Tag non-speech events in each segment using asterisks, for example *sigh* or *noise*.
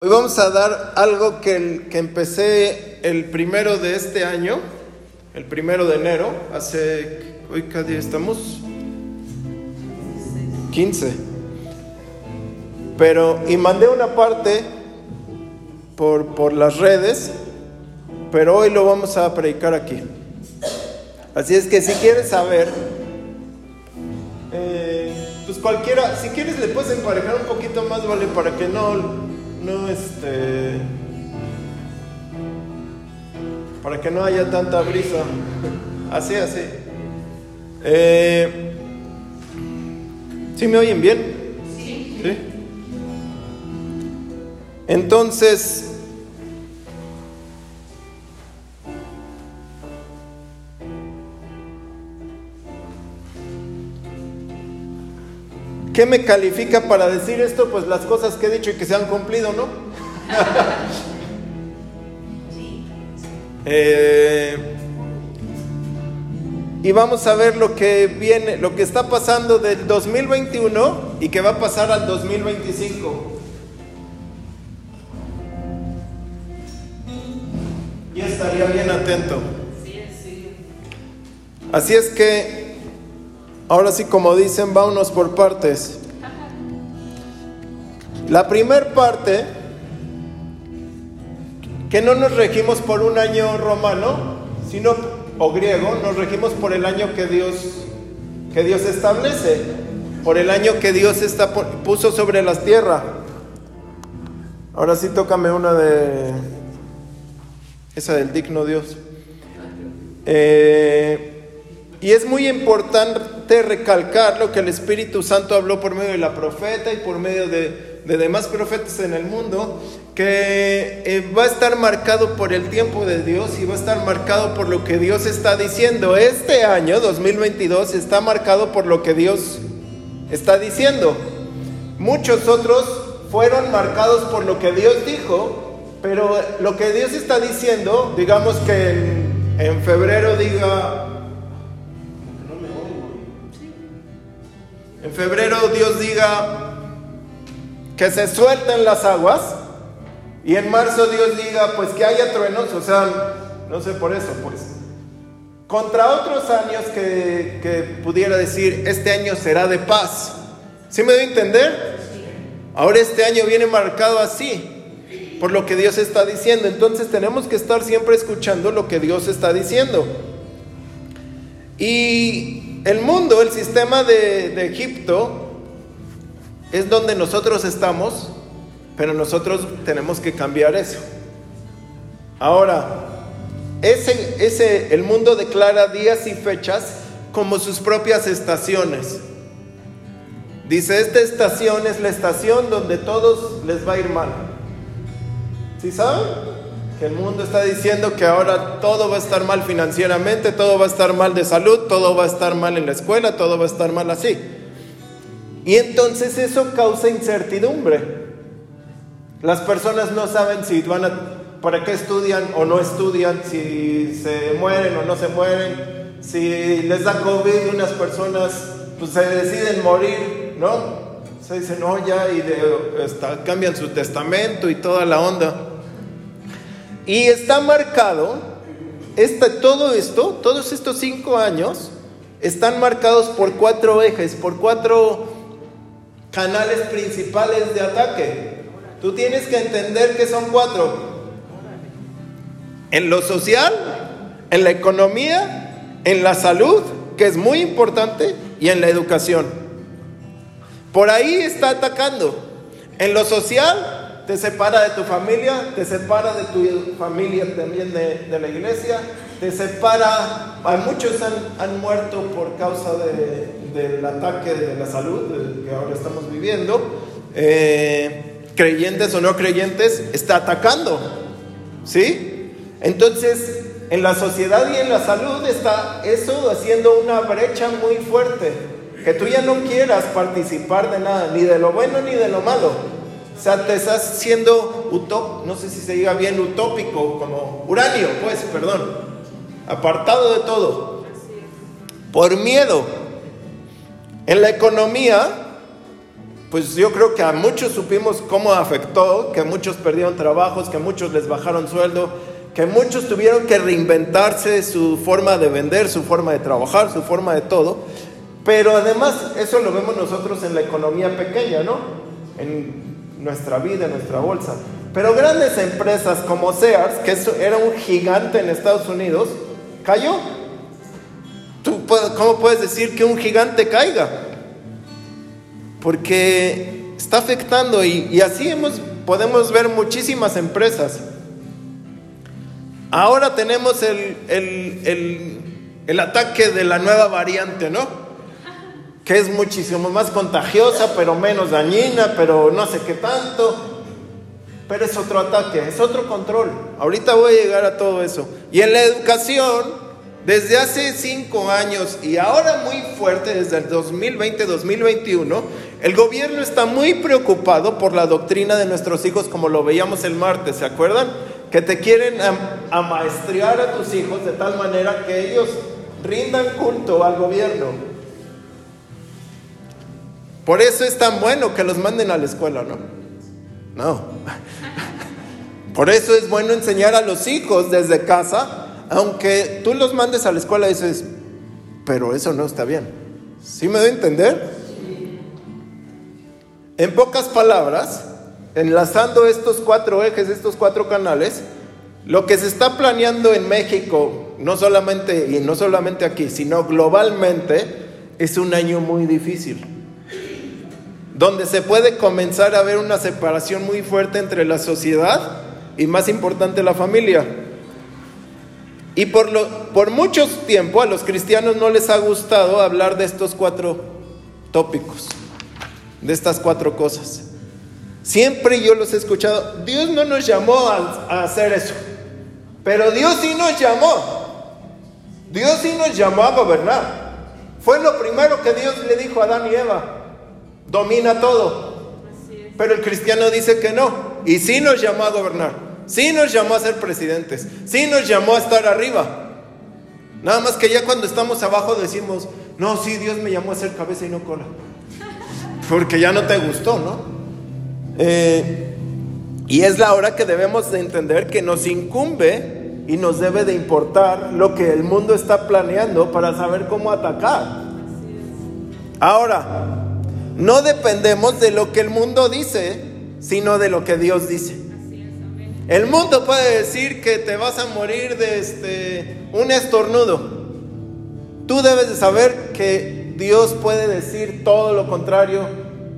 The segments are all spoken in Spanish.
Hoy vamos a dar algo que, que empecé el primero de este año, el primero de enero, hace, hoy cada día estamos 15. Pero, y mandé una parte por, por las redes, pero hoy lo vamos a predicar aquí. Así es que si quieres saber, eh, pues cualquiera, si quieres le puedes emparejar un poquito más, vale, para que no no este para que no haya tanta brisa *laughs* así así eh, ¿sí me oyen bien? Sí. ¿Sí? entonces ¿Qué me califica para decir esto? Pues las cosas que he dicho y que se han cumplido, ¿no? Eh, y vamos a ver lo que viene, lo que está pasando del 2021 y que va a pasar al 2025. Y estaría bien atento. Sí, sí. Así es que, ahora sí como dicen, vámonos por partes. La primer parte, que no nos regimos por un año romano, sino o griego, nos regimos por el año que Dios que Dios establece, por el año que Dios está, puso sobre las tierras. Ahora sí tócame una de esa del digno Dios. Eh, y es muy importante recalcar lo que el Espíritu Santo habló por medio de la profeta y por medio de, de demás profetas en el mundo, que eh, va a estar marcado por el tiempo de Dios y va a estar marcado por lo que Dios está diciendo. Este año, 2022, está marcado por lo que Dios está diciendo. Muchos otros fueron marcados por lo que Dios dijo, pero lo que Dios está diciendo, digamos que en febrero diga, en febrero Dios diga que se suelten las aguas y en marzo Dios diga pues que haya truenos, o sea, no sé por eso, pues. Contra otros años que, que pudiera decir, este año será de paz. ¿Sí me doy a entender? Ahora este año viene marcado así, por lo que Dios está diciendo. Entonces tenemos que estar siempre escuchando lo que Dios está diciendo. Y el mundo, el sistema de, Egipto, es donde nosotros estamos, pero nosotros tenemos que cambiar eso. Ahora, ese, ese, el mundo declara días y fechas como sus propias estaciones. Dice, esta estación es la estación donde todos les va a ir mal. ¿Sí saben? El mundo está diciendo que ahora todo va a estar mal financieramente, todo va a estar mal de salud, todo va a estar mal en la escuela, todo va a estar mal así. Y entonces eso causa incertidumbre. Las personas no saben si van a, para qué estudian o no estudian, si se mueren o no se mueren, si les da COVID unas personas pues se deciden morir, ¿no? Se dicen, no, ya, y cambian su testamento y toda la onda. Y está marcado, este, todo esto, todos estos cinco años, están marcados por cuatro ejes, por cuatro canales principales de ataque. Tú tienes que entender que son cuatro. En lo social, en la economía, en la salud, que es muy importante, y en la educación. Por ahí está atacando. En lo social, te separa de tu familia, te separa de tu familia también de, de la iglesia, te separa, a muchos han, muerto por causa de, del ataque de la salud que ahora estamos viviendo, eh, creyentes o no creyentes, está atacando, ¿sí? Entonces, en la sociedad y en la salud está eso haciendo una brecha muy fuerte, que tú ya no quieras participar de nada, ni de lo bueno ni de lo malo. O sea, te estás siendo no sé si se diga bien utópico, como uranio, pues, perdón, apartado de todo, por miedo. En la economía, pues yo creo que a muchos supimos cómo afectó, que muchos perdieron trabajos, que muchos les bajaron sueldo, que muchos tuvieron que reinventarse su forma de vender, su forma de trabajar, su forma de todo. Pero además eso lo vemos nosotros en la economía pequeña, ¿no? En nuestra vida, nuestra bolsa. Pero grandes empresas como Sears, que era un gigante en Estados Unidos, cayó. ¿Tú, ¿Cómo puedes decir que un gigante caiga? Porque está afectando y, así hemos, podemos ver muchísimas empresas. Ahora tenemos el, el, el ataque de la nueva variante, ¿no? Que es muchísimo más contagiosa, pero menos dañina, pero no sé qué tanto. Pero es otro ataque, es otro control. Ahorita voy a llegar a todo eso. Y en la educación, desde hace cinco años y ahora muy fuerte, desde el 2020-2021, el gobierno está muy preocupado por la doctrina de nuestros hijos, como lo veíamos el martes, ¿se acuerdan? Que te quieren amaestrear a tus hijos de tal manera que ellos rindan culto al gobierno. Por eso es tan bueno que los manden a la escuela, ¿no? No. *laughs* Por eso es bueno enseñar a los hijos desde casa, aunque tú los mandes a la escuela y dices, pero eso no está bien. ¿Sí me doy a entender? En pocas palabras, enlazando estos cuatro ejes, estos cuatro canales, lo que se está planeando en México, no solamente y no solamente aquí, sino globalmente, es un año muy difícil donde se puede comenzar a ver una separación muy fuerte entre la sociedad y más importante la familia. Y por, lo, por mucho tiempo a los cristianos no les ha gustado hablar de estos cuatro tópicos, de estas cuatro cosas. Siempre yo los he escuchado, Dios no nos llamó a, a hacer eso, pero Dios sí nos llamó. Dios sí nos llamó a gobernar. Fue lo primero que Dios le dijo a Adán y Eva domina todo. Pero el cristiano dice que no. Y sí nos llamó a gobernar. Sí nos llamó a ser presidentes. Sí nos llamó a estar arriba. Nada más que ya cuando estamos abajo decimos, no, sí, Dios me llamó a ser cabeza y no cola. *laughs* Porque ya no te gustó, ¿no? Eh, y es la hora que debemos de entender que nos incumbe y nos debe de importar lo que el mundo está planeando para saber cómo atacar. Ahora, no dependemos de lo que el mundo dice, sino de lo que Dios dice. El mundo puede decir que te vas a morir de este, un estornudo. Tú debes de saber que Dios puede decir todo lo contrario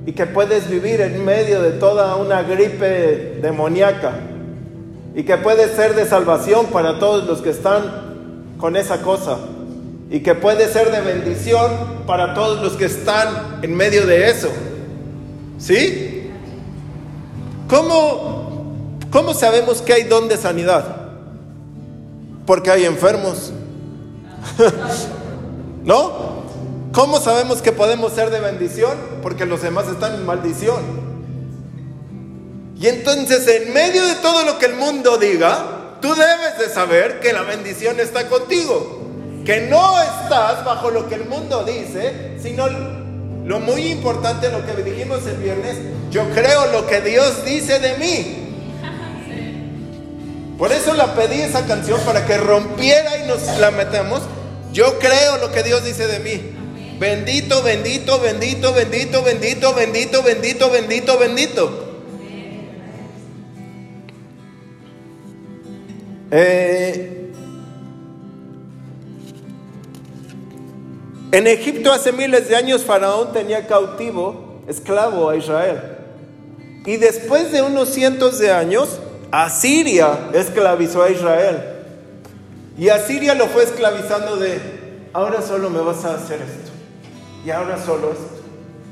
y que puedes vivir en medio de toda una gripe demoníaca y que puede ser de salvación para todos los que están con esa cosa y que puede ser de bendición para todos los que están en medio de eso. ¿Sí? ¿Cómo, cómo sabemos que hay don de sanidad? Porque hay enfermos. *laughs* ¿No? ¿Cómo sabemos que podemos ser de bendición? Porque los demás están en maldición. Y entonces en medio de todo lo que el mundo diga, tú debes de saber que la bendición está contigo que no estás bajo lo que el mundo dice, sino lo muy importante, lo que dijimos el viernes, yo creo lo que Dios dice de mí. Por eso la pedí esa canción para que rompiera y nos la metemos. Yo creo lo que Dios dice de mí. Bendito, bendito, bendito, bendito, bendito, bendito, bendito, bendito, bendito. Eh, En Egipto hace miles de años Faraón tenía cautivo, esclavo a Israel. Y después de unos cientos de años, Asiria esclavizó a Israel. Y Asiria lo fue esclavizando de, ahora solo me vas a hacer esto. Y ahora solo esto.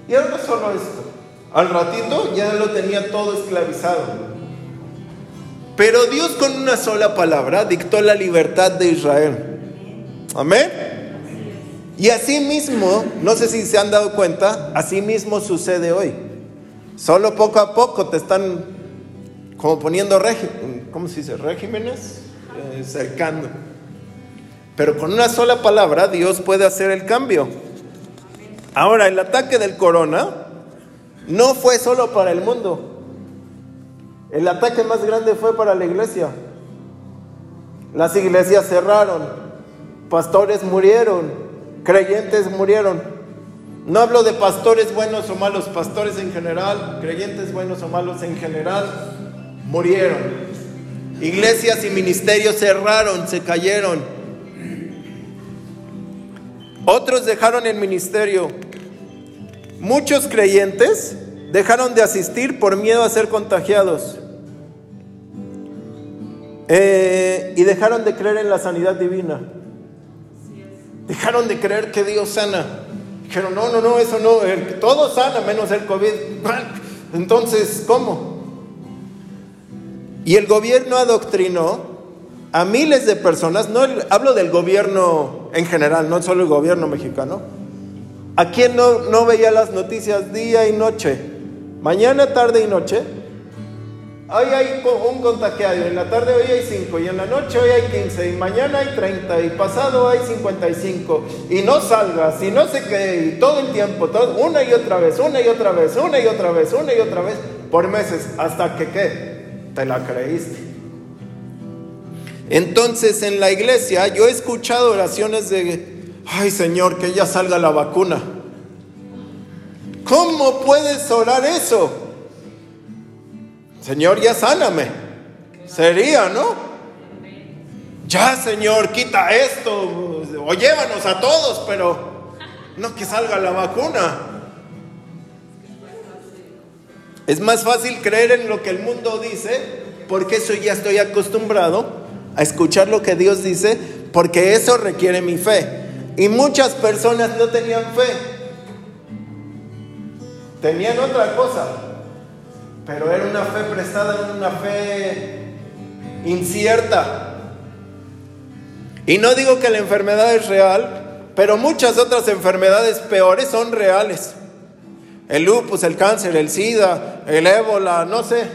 Y ahora solo esto. Al ratito ya lo tenía todo esclavizado. Pero Dios con una sola palabra dictó la libertad de Israel. Amén. Y así mismo, no sé si se han dado cuenta, así mismo sucede hoy. Solo poco a poco te están como poniendo ¿cómo se dice? regímenes, eh, cercando. Pero con una sola palabra Dios puede hacer el cambio. Ahora, el ataque del corona no fue solo para el mundo. El ataque más grande fue para la iglesia. Las iglesias cerraron, pastores murieron, creyentes murieron. No hablo de pastores buenos o malos, pastores en general, creyentes buenos o malos en general, murieron. Iglesias y ministerios cerraron, se cayeron. Otros dejaron el ministerio. Muchos creyentes dejaron de asistir por miedo a ser contagiados. Eh, y dejaron de creer en la sanidad divina. Dejaron de creer que Dios sana. Dijeron, no, no, no, eso no, todo sana menos el COVID. Entonces, ¿cómo? Y el gobierno adoctrinó a miles de personas, no hablo del gobierno en general, no solo el gobierno mexicano. ¿A quién no, no veía las noticias día y noche? Mañana, tarde y noche Hoy hay un contagiado, en la tarde hoy hay 5, y en la noche hoy hay 15, y mañana hay 30, y pasado hay 55, y no salgas, y no sé qué, y todo el tiempo, todo, una y otra vez, una y otra vez, una y otra vez, una y otra vez, por meses, hasta que qué, te la creíste. Entonces en la iglesia yo he escuchado oraciones de, ay Señor, que ya salga la vacuna. ¿Cómo puedes orar eso? Señor, ya sáname. Sería, ¿no? Ya, Señor, quita esto. O llévanos a todos, pero no que salga la vacuna. Es más fácil creer en lo que el mundo dice, porque eso ya estoy acostumbrado a escuchar lo que Dios dice, porque eso requiere mi fe. Y muchas personas no tenían fe. Tenían otra cosa pero era una fe prestada, una fe incierta. Y no digo que la enfermedad es real, pero muchas otras enfermedades peores son reales. El lupus, el cáncer, el SIDA, el ébola, no sé.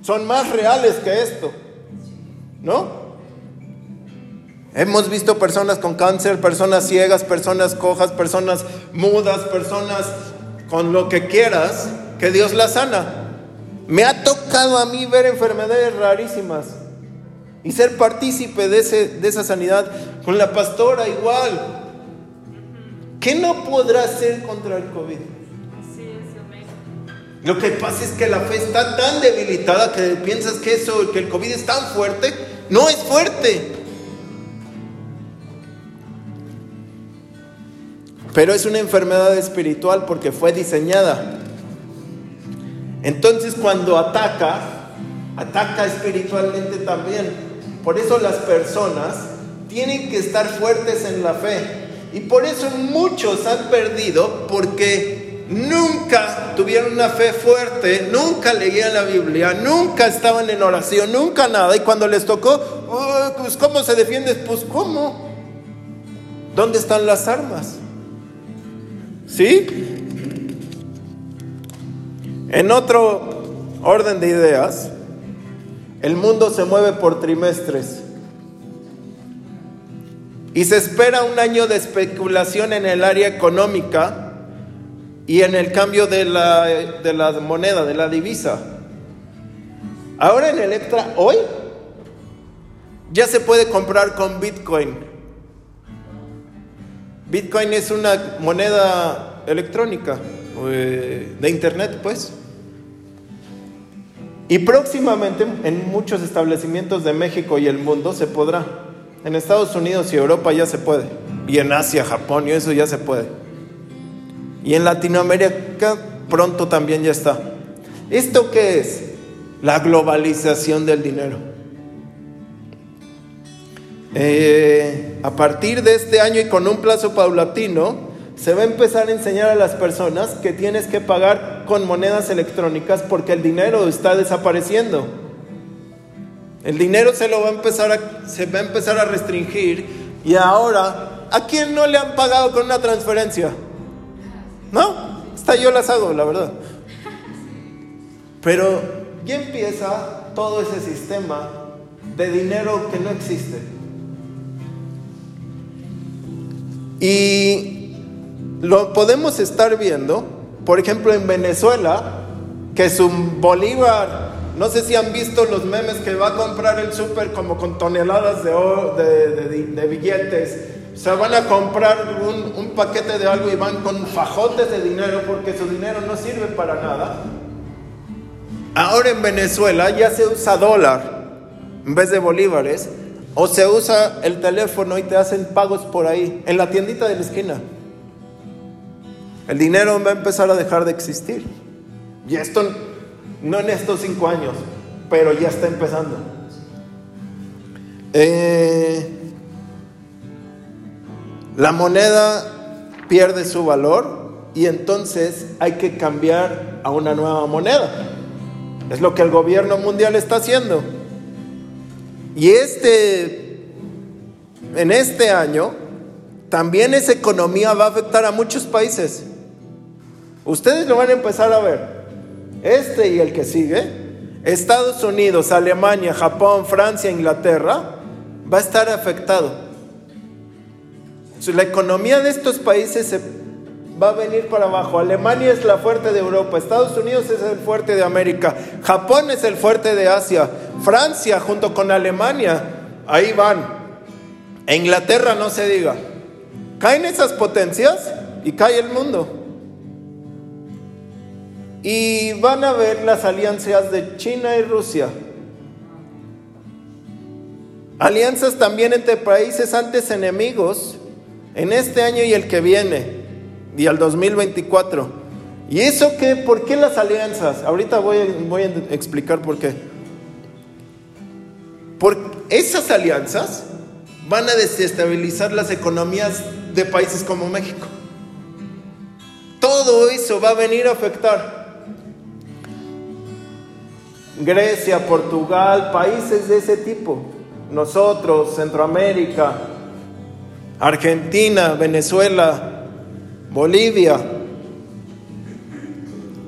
Son más reales que esto. ¿No? Hemos visto personas con cáncer, personas ciegas, personas cojas, personas mudas, personas con lo que quieras, que Dios la sana. Me ha tocado a mí ver enfermedades rarísimas y ser partícipe de, ese, de esa sanidad. Con la pastora igual. ¿Qué no podrá hacer contra el COVID? Lo que pasa es que la fe está tan debilitada que piensas que eso, que el COVID es tan fuerte. No es fuerte. Pero es una enfermedad espiritual porque fue diseñada entonces cuando ataca, ataca espiritualmente también. Por eso las personas tienen que estar fuertes en la fe. Y por eso muchos han perdido porque nunca tuvieron una fe fuerte, nunca leían la Biblia, nunca estaban en oración, nunca nada. Y cuando les tocó, pues ¿cómo se defiende? Pues ¿cómo? ¿Dónde están las armas? ¿Sí? En otro orden de ideas, el mundo se mueve por trimestres y se espera un año de especulación en el área económica y en el cambio de la, de la moneda, de la divisa. Ahora en Electra, hoy, ya se puede comprar con Bitcoin. Bitcoin es una moneda electrónica, eh, de Internet, pues. Y próximamente en muchos establecimientos de México y el mundo se podrá. En Estados Unidos y Europa ya se puede. Y en Asia, Japón y eso ya se puede. Y en Latinoamérica pronto también ya está. ¿Esto qué es? La globalización del dinero. Eh, a partir de este año y con un plazo paulatino, se va a empezar a enseñar a las personas que tienes que pagar con monedas electrónicas porque el dinero está desapareciendo. El dinero se lo va a empezar a, se va a empezar a restringir y ahora, ¿a quién no le han pagado con una transferencia? No, hasta yo las hago, la verdad. Pero ya empieza todo ese sistema de dinero que no existe. Y lo podemos estar viendo por ejemplo, en Venezuela, que su bolívar, no sé si han visto los memes que va a comprar el súper como con toneladas de, de, de- de billetes. O van a comprar un, un paquete de algo y van con fajotes de dinero porque su dinero no sirve para nada. Ahora en Venezuela ya se usa dólar en vez de bolívares. O se usa el teléfono y te hacen pagos por ahí, en la tiendita de la esquina. El dinero va a empezar a dejar de existir. Y esto no en estos cinco años, pero ya está empezando. Eh, la moneda pierde su valor y entonces hay que cambiar a una nueva moneda. Es lo que el gobierno mundial está haciendo. Y este, en este año, también esa economía va a afectar a muchos países. Ustedes lo van a empezar a ver. Este y el que sigue, Estados Unidos, Alemania, Japón, Francia, Inglaterra, va a estar afectado. La economía de estos países se va a venir para abajo. Alemania es la fuerte de Europa, Estados Unidos es el fuerte de América, Japón es el fuerte de Asia, Francia junto con Alemania, ahí van. E Inglaterra no se diga. Caen esas potencias y cae el mundo. Y van a ver las alianzas de China y Rusia. Alianzas también entre países antes enemigos en este año y el que viene, y al 2024. ¿Y eso qué? ¿Por qué las alianzas? Ahorita voy, voy a explicar por qué. Por esas alianzas van a desestabilizar las economías de países como México. Todo eso va a venir a afectar. Grecia, Portugal, países de ese tipo. Nosotros, Centroamérica, Argentina, Venezuela, Bolivia.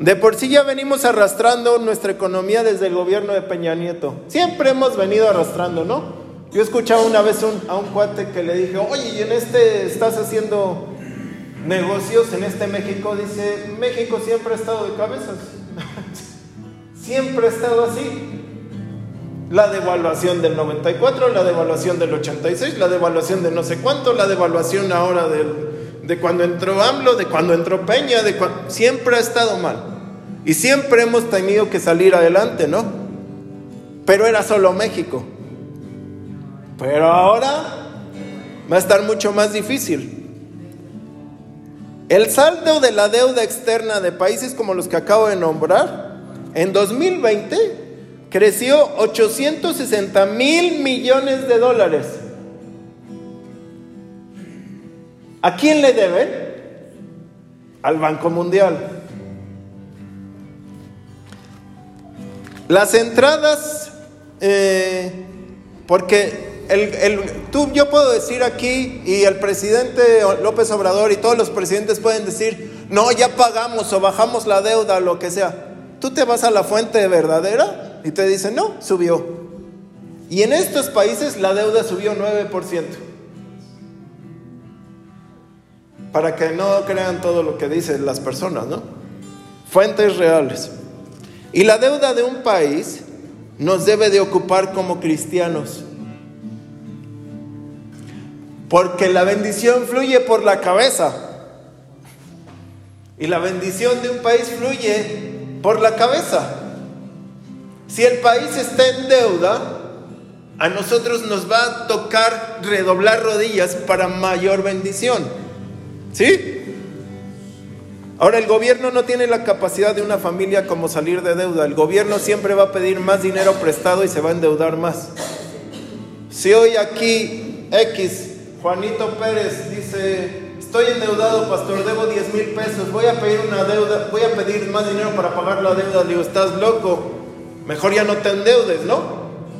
De por sí ya venimos arrastrando nuestra economía desde el gobierno de Peña Nieto. Siempre hemos venido arrastrando, ¿no? Yo escuchaba una vez a un cuate que le dije, oye, ¿y en este estás haciendo negocios en este México? Dice, México siempre ha estado de cabezas. Siempre ha estado así. La devaluación del 94, la devaluación del 86, la devaluación de no sé cuánto, la devaluación ahora de cuando entró AMLO, de cuando entró Peña, de cua- siempre ha estado mal. Y siempre hemos tenido que salir adelante, ¿no? Pero era solo México. Pero ahora va a estar mucho más difícil. El saldo de la deuda externa de países como los que acabo de nombrar, en 2020 creció 860 mil millones de dólares. ¿A quién le deben? Al Banco Mundial. Las entradas, eh, porque el, el- tú, yo puedo decir aquí y el presidente López Obrador y todos los presidentes pueden decir, no, ya pagamos o bajamos la deuda, lo que sea. Tú te vas a la fuente verdadera y te dicen, no, subió. Y en estos países la deuda subió 9%. Para que no crean todo lo que dicen las personas, ¿no? Fuentes reales. Y la deuda de un país nos debe de ocupar como cristianos. Porque la bendición fluye por la cabeza. Y la bendición de un país fluye por la cabeza. Si el país está en deuda, a nosotros nos va a tocar redoblar rodillas para mayor bendición. ¿Sí? Ahora, el gobierno no tiene la capacidad de una familia como salir de deuda. El gobierno siempre va a pedir más dinero prestado y se va a endeudar más. Si hoy aquí X, Juanito Pérez dice, estoy endeudado, pastor, debo 10 mil pesos, voy a pedir una deuda, voy a pedir más dinero para pagar la deuda. Le digo, estás loco, mejor ya no te endeudes, ¿no?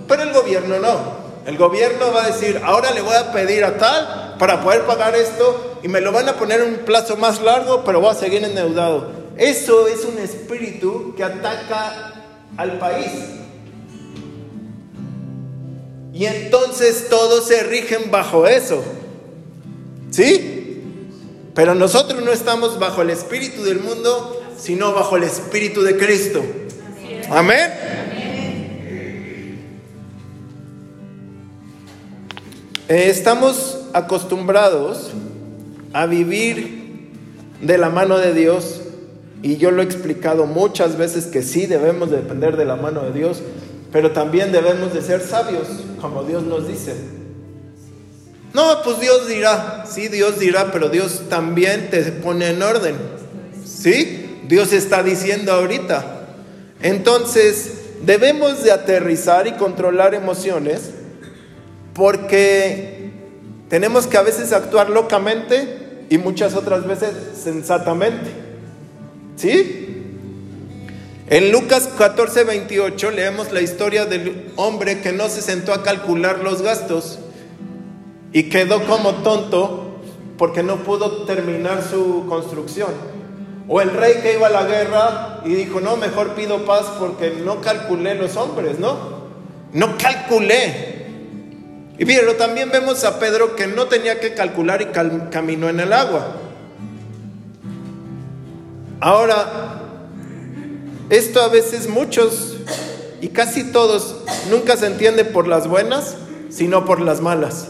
Pero el gobierno no. El gobierno va a decir, ahora le voy a pedir a tal para poder pagar esto y me lo van a poner en un plazo más largo, pero voy a seguir endeudado. Eso es un espíritu que ataca al país. Y entonces todos se rigen bajo eso. ¿Sí? Pero nosotros no estamos bajo el espíritu del mundo sino bajo el Espíritu de Cristo. Amén. Eh, estamos acostumbrados a vivir de la mano de Dios y yo lo he explicado muchas veces que sí debemos de depender de la mano de Dios, pero también debemos de ser sabios, como Dios nos dice. No, pues Dios dirá, sí, Dios dirá, pero Dios también te pone en orden. ¿Sí? Dios está diciendo ahorita. Entonces, debemos de aterrizar y controlar emociones porque tenemos que a veces actuar locamente y muchas otras veces sensatamente. ¿Sí? En Lucas 14, 28 leemos la historia del hombre que no se sentó a calcular los gastos y quedó como tonto porque no pudo terminar su construcción. O el rey que iba a la guerra y dijo, no, mejor pido paz porque no calculé los hombres, ¿no? No calculé. Y pero también vemos a Pedro que no tenía que calcular y caminó en el agua. Ahora, esto a veces muchos y casi todos nunca se entiende por las buenas, sino por las malas.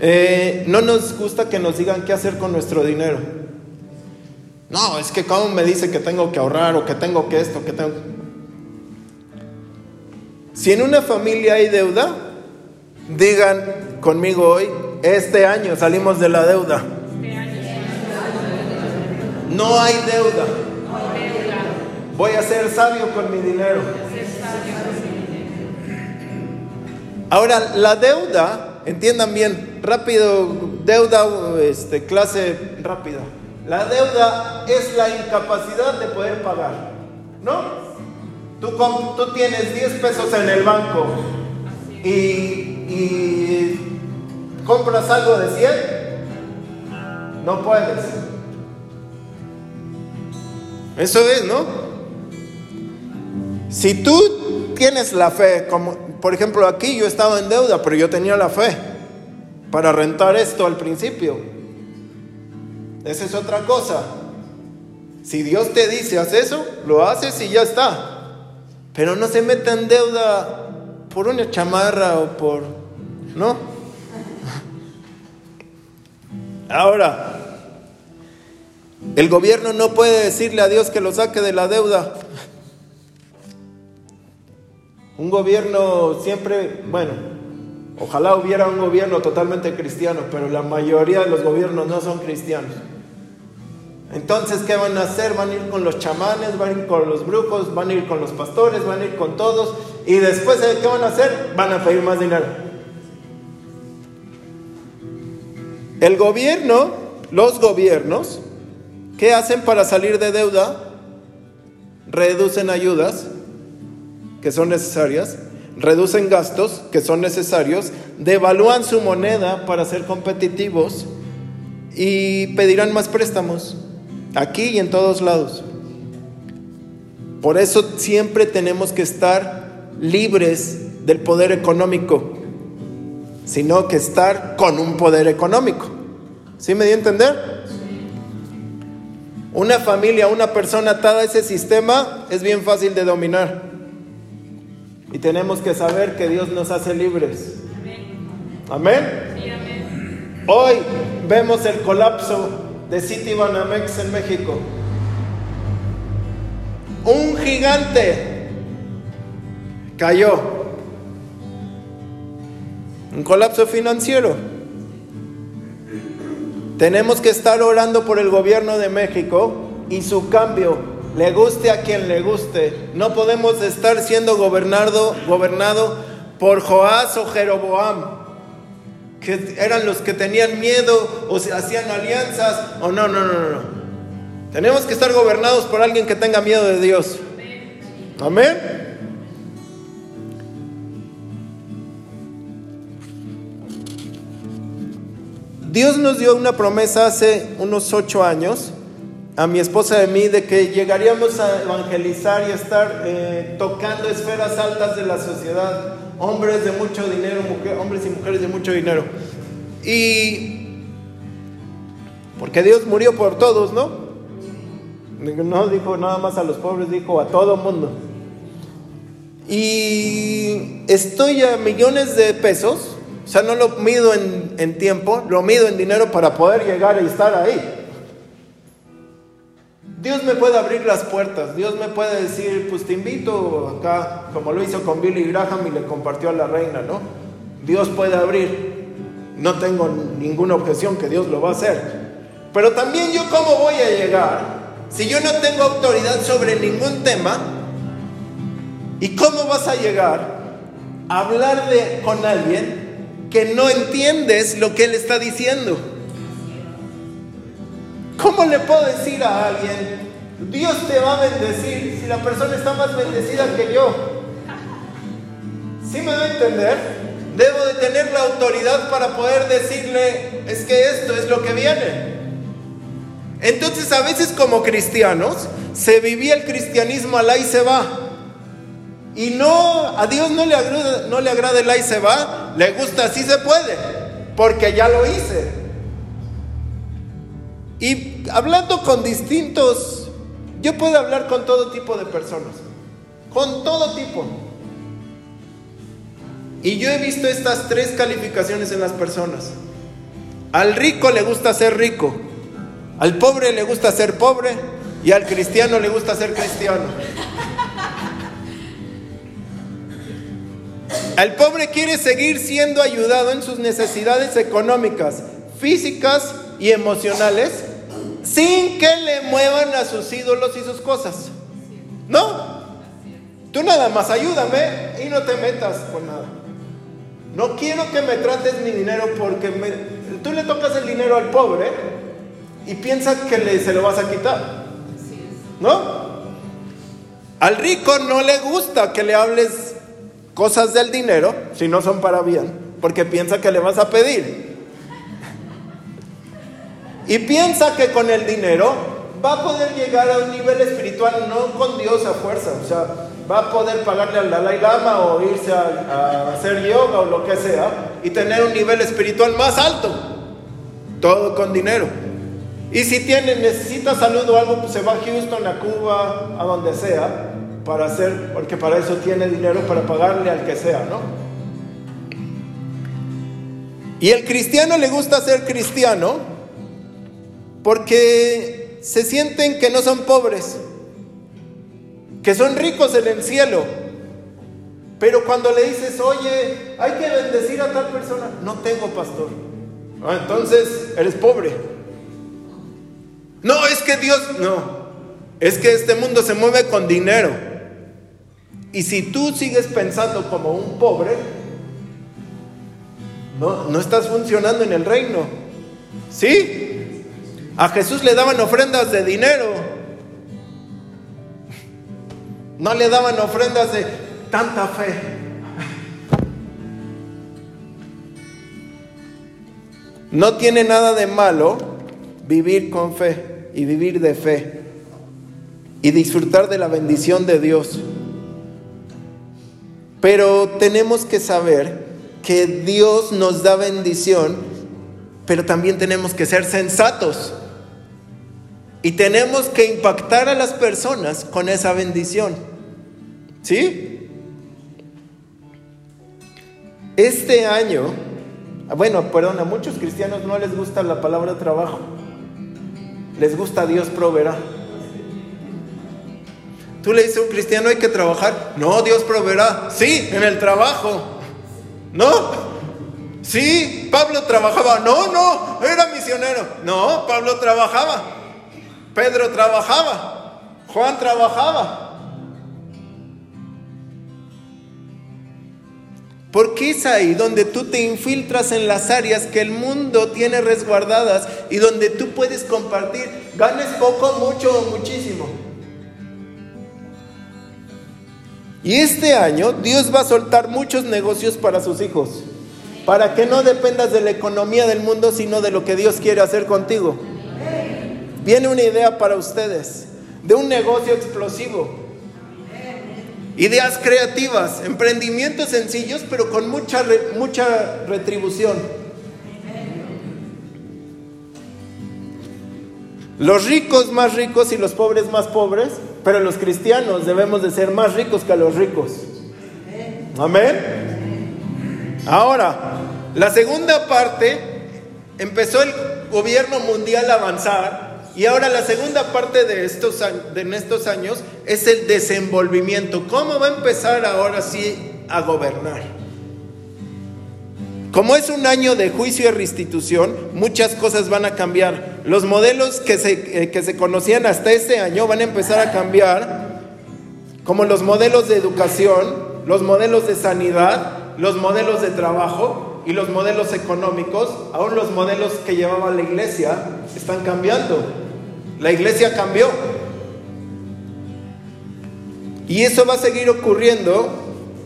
Eh, no nos gusta que nos digan qué hacer con nuestro dinero. No, es que como me dice que tengo que ahorrar o que tengo que esto, que tengo... Si en una familia hay deuda, digan conmigo hoy, este año salimos de la deuda. No hay deuda. Voy a ser sabio con mi dinero. Ahora, la deuda, entiendan bien, rápido, deuda, este, clase rápida. La deuda es la incapacidad de poder pagar, ¿no? Tú, tienes 10 pesos en el banco y, y compras algo de 100, no puedes. Eso es, ¿no? Si tú tienes la fe, como por ejemplo aquí yo estaba en deuda, pero yo tenía la fe para rentar esto al principio. Esa es otra cosa. Si Dios te dice, haz eso, lo haces y ya está. Pero no se meta en deuda por una chamarra o por... ¿No? Ahora, el gobierno no puede decirle a Dios que lo saque de la deuda. Un gobierno siempre, bueno, ojalá hubiera un gobierno totalmente cristiano, pero la mayoría de los gobiernos no son cristianos. Entonces, ¿qué van a hacer? Van a ir con los chamanes, van a ir con los brujos, van a ir con los pastores, van a ir con todos. Y después, ¿qué van a hacer? Van a pedir más dinero. El gobierno, los gobiernos, ¿qué hacen para salir de deuda? Reducen ayudas, que son necesarias, reducen gastos, que son necesarios, devalúan su moneda para ser competitivos y pedirán más préstamos aquí y en todos lados. Por eso siempre tenemos que estar libres del poder económico, sino que estar con un poder económico. ¿Sí me di a entender? Una familia, una persona atada a ese sistema es bien fácil de dominar. Y tenemos que saber que Dios nos hace libres. Amén. Hoy vemos el colapso de City Banamex en México. Un gigante cayó. Un colapso financiero. Tenemos que estar orando por el gobierno de México y su cambio, le guste a quien le guste. No podemos estar siendo gobernado, gobernado por Joás o Jeroboam que eran los que tenían miedo o se hacían alianzas, o no, no, no, no. Tenemos que estar gobernados por alguien que tenga miedo de Dios. Amén. Dios nos dio una promesa hace unos ocho años a mi esposa y a mí de que llegaríamos a evangelizar y a estar eh, tocando esferas altas de la sociedad hombres de mucho dinero, hombres y mujeres de mucho dinero. Y porque Dios murió por todos, ¿no? No dijo nada más a los pobres, dijo a todo mundo. Y estoy a millones de pesos, o sea, no lo mido en, en tiempo, lo mido en dinero para poder llegar y estar ahí. Dios me puede abrir las puertas, Dios me puede decir, pues te invito acá, como lo hizo con Billy Graham y le compartió a la reina, ¿no? Dios puede abrir, no tengo ninguna objeción que Dios lo va a hacer. Pero también yo cómo voy a llegar si yo no tengo autoridad sobre ningún tema. ¿Y cómo vas a llegar a hablar con alguien que no entiendes lo que él está diciendo? ¿Cómo le puedo decir a alguien, Dios te va a bendecir si la persona está más bendecida que yo? ¿Sí me va a entender? Debo de tener la autoridad para poder decirle, es que esto es lo que viene. Entonces a veces como cristianos se vivía el cristianismo al ahí se va. Y no, a Dios no le agrada, no le el ahí se va, le gusta así se puede, porque ya lo hice. Y hablando con distintos, yo puedo hablar con todo tipo de personas, con todo tipo. Y yo he visto estas tres calificaciones en las personas. Al rico le gusta ser rico, al pobre le gusta ser pobre y al cristiano le gusta ser cristiano. Al pobre quiere seguir siendo ayudado en sus necesidades económicas, físicas y emocionales sin que le muevan a sus ídolos y sus cosas. No. Tú nada más ayúdame y no te metas con nada. No quiero que me trates mi dinero porque tú le tocas el dinero al pobre y piensa que le, se lo vas a quitar. ¿No? Al rico no le gusta que le hables cosas del dinero si no son para bien, porque piensa que le vas a pedir. Y piensa que con el dinero va a poder llegar a un nivel espiritual, no con Dios a fuerza, o sea, va a poder pagarle al Dalai Lama o irse a, hacer yoga o lo que sea y tener un nivel espiritual más alto. Todo con dinero. Y si tiene, necesita salud o algo, pues se va a Houston, a Cuba, a donde sea, para hacer, porque para eso tiene dinero para pagarle al que sea, ¿no? Y el cristiano le gusta ser cristiano porque se sienten que no son pobres, que son ricos en el cielo. Pero cuando le dices, oye, hay que bendecir a tal persona, no tengo pastor. Ah, entonces eres pobre. No, es que Dios, no, es que este mundo se mueve con dinero. Y si tú sigues pensando como un pobre, no, no estás funcionando en el reino. ¿Sí? A Jesús le daban ofrendas de dinero. No le daban ofrendas de tanta fe. No tiene nada de malo vivir con fe y vivir de fe y disfrutar de la bendición de Dios. Pero tenemos que saber que Dios nos da bendición, pero también tenemos que ser sensatos. Y tenemos que impactar a las personas con esa bendición. ¿Sí? Este año, bueno, perdón, a muchos cristianos no les gusta la palabra trabajo. Les gusta Dios proveerá. Tú le dices a un cristiano hay que trabajar. No, Dios proveerá. Sí, en el trabajo. ¿No? Sí, Pablo trabajaba. No, no, era misionero. No, Pablo trabajaba. Pedro trabajaba, Juan trabajaba. Porque es ahí donde tú te infiltras en las áreas que el mundo tiene resguardadas y donde tú puedes compartir, ganes poco, mucho o muchísimo. Y este año Dios va a soltar muchos negocios para sus hijos, para que no dependas de la economía del mundo, sino de lo que Dios quiere hacer contigo viene una idea para ustedes de un negocio explosivo. Ideas creativas, emprendimientos sencillos, pero con mucha, mucha retribución. Los ricos más ricos y los pobres más pobres, pero los cristianos debemos de ser más ricos que los ricos. Amén. Ahora, la segunda parte, empezó el gobierno mundial a avanzar y ahora la segunda parte de estos, de estos años es el desenvolvimiento. ¿Cómo va a empezar ahora sí a gobernar? Como es un año de juicio y restitución, muchas cosas van a cambiar. Los modelos que se, eh, que se conocían hasta este año van a empezar a cambiar, como los modelos de educación, los modelos de sanidad, los modelos de trabajo y los modelos económicos, aún los modelos que llevaba la iglesia, están cambiando. La iglesia cambió. Y eso va a seguir ocurriendo,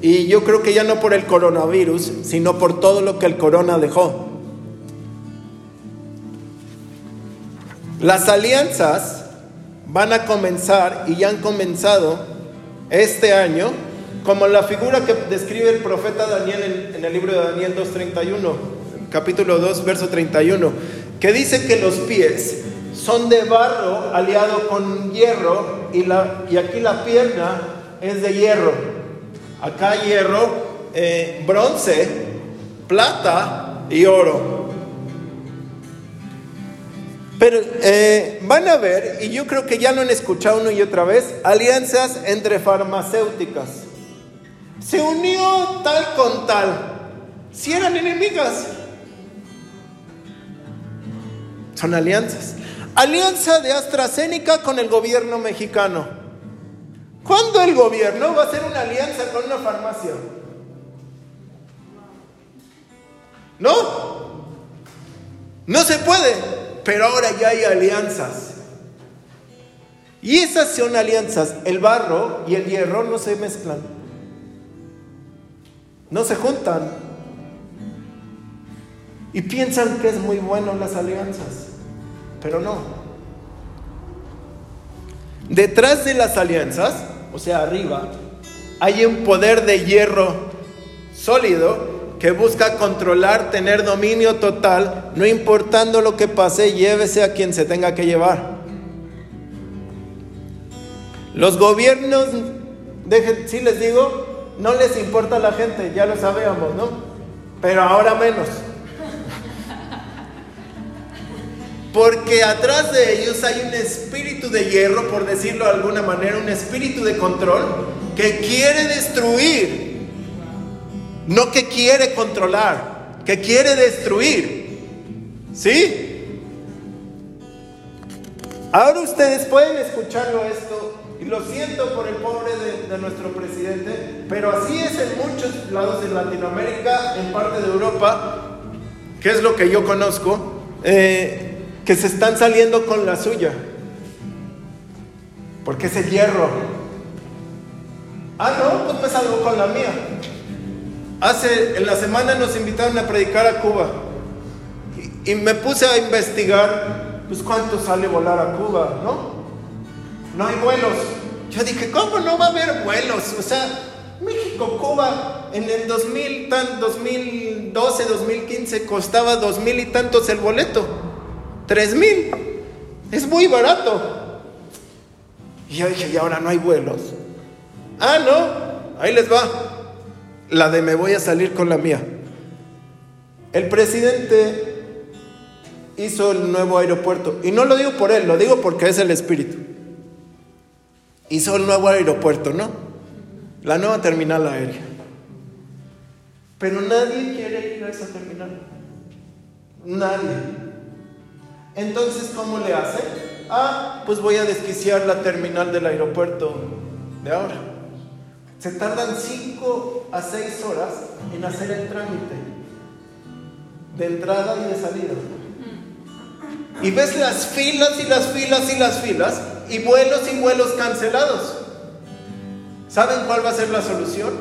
y yo creo que ya no por el coronavirus, sino por todo lo que el corona dejó. Las alianzas van a comenzar y ya han comenzado este año como la figura que describe el profeta Daniel en, el libro de Daniel 2.31, capítulo 2, verso 31, que dice que los pies son de barro aliado con hierro y, la, y aquí la pierna es de hierro. Acá hierro, eh, bronce, plata y oro. Pero eh, van a ver, y yo creo que ya lo han escuchado una y otra vez, alianzas entre farmacéuticas. Se unió tal con tal. Si eran enemigas. Son alianzas. Alianza de AstraZeneca con el gobierno mexicano. ¿Cuándo el gobierno va a hacer una alianza con una farmacia? ¿No? No se puede, pero ahora ya hay alianzas. Y esas son alianzas. El barro y el hierro no se mezclan. No se juntan. Y piensan que es muy bueno las alianzas, pero no. Detrás de las alianzas, o sea, arriba, hay un poder de hierro sólido que busca controlar, tener dominio total, no importando lo que pase, llévese a quien se tenga que llevar. Los gobiernos, si les digo, no les importa la gente, ya lo sabíamos, ¿no? Pero ahora menos. Porque atrás de ellos hay un espíritu de hierro, por decirlo de alguna manera, un espíritu de control que quiere destruir, no que quiere controlar, que quiere destruir. ¿Sí? Ahora ustedes pueden escucharlo esto y lo siento por el pobre de, nuestro presidente, pero así es en muchos lados de Latinoamérica, en parte de Europa, que es lo que yo conozco, eh, que se están saliendo con la suya. Porque es el hierro. Ah, no, pues me salgo con la mía. Hace, en la semana nos invitaron a predicar a Cuba. Y, me puse a investigar, pues cuánto sale volar a Cuba, ¿no? no hay vuelos. Yo dije, ¿cómo no va a haber vuelos? O sea, México, Cuba, en el 2000, tan, 2012, 2015 costaba dos mil y tantos el boleto. Tres mil. Es muy barato. Y yo dije, y ahora no hay vuelos. Ah, no, ahí les va. La de me voy a salir con la mía. El presidente hizo el nuevo aeropuerto. Y no lo digo por él, lo digo porque es el espíritu hizo el nuevo aeropuerto, ¿no? La nueva terminal aérea. Pero nadie quiere ir a esa terminal. Nadie. Entonces, ¿cómo le hace? Ah, pues voy a desquiciar la terminal del aeropuerto de ahora. Se tardan 5 a 6 horas en hacer el trámite de entrada y de salida. Y ves las filas y las filas y las filas y vuelos y vuelos cancelados. ¿Saben cuál va a ser la solución?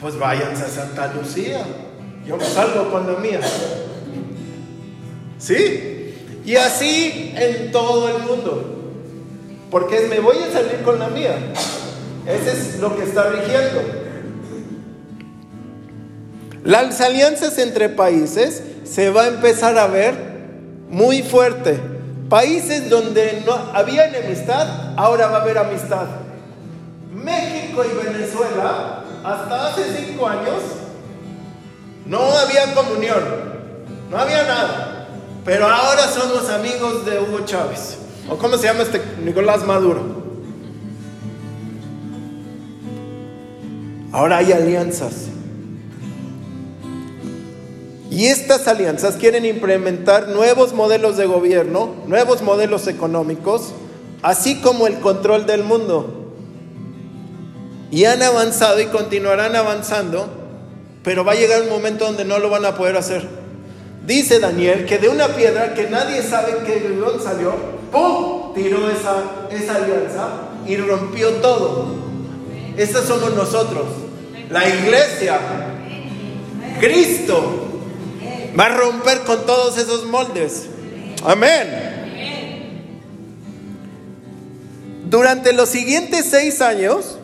Pues váyanse a Santa Lucía. Yo salgo con la mía. ¿Sí? Y así en todo el mundo. Porque me voy a salir con la mía. Ese es lo que está rigiendo. Las alianzas entre países se va a empezar a ver muy fuerte Países donde no había enemistad, ahora va a haber amistad. México y Venezuela, hasta hace cinco años, no había comunión, no había nada. Pero ahora somos amigos de Hugo Chávez. ¿O cómo se llama este Nicolás Maduro? Ahora hay alianzas. Y estas alianzas quieren implementar nuevos modelos de gobierno, nuevos modelos económicos, así como el control del mundo. Y han avanzado y continuarán avanzando, pero va a llegar un momento donde no lo van a poder hacer. Dice Daniel que de una piedra que nadie sabe de dónde salió, ¡pum! tiró esa, esa alianza y rompió todo. Estas somos nosotros, la iglesia, Cristo va a romper con todos esos moldes. Amén. Durante los siguientes seis años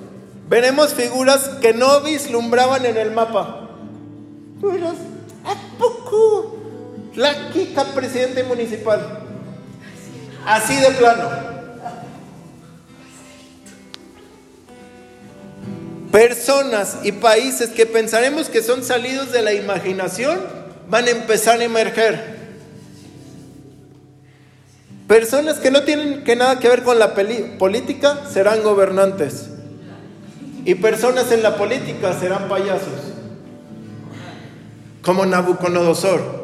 veremos figuras que no vislumbraban en el mapa. ¿a poco? La Kika, presidente municipal. Así de plano. Personas y países que pensaremos que son salidos de la imaginación van a empezar a emerger. Personas que no tienen que nada que ver con la política serán gobernantes. Y personas en la política serán payasos. Como Nabucodonosor.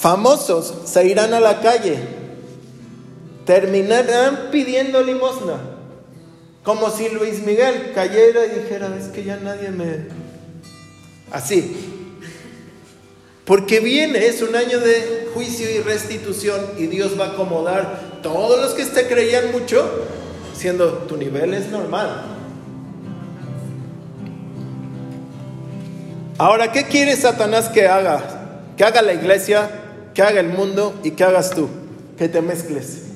Famosos se irán a la calle. Terminarán pidiendo limosna. Como si Luis Miguel cayera y dijera, es que ya nadie me... Así. Porque viene, es un año de juicio y restitución y Dios va a acomodar todos los que te creían mucho, siendo tu nivel es normal. Ahora, ¿qué quiere Satanás que haga? Que haga la iglesia, que haga el mundo y que hagas tú. Que te mezcles.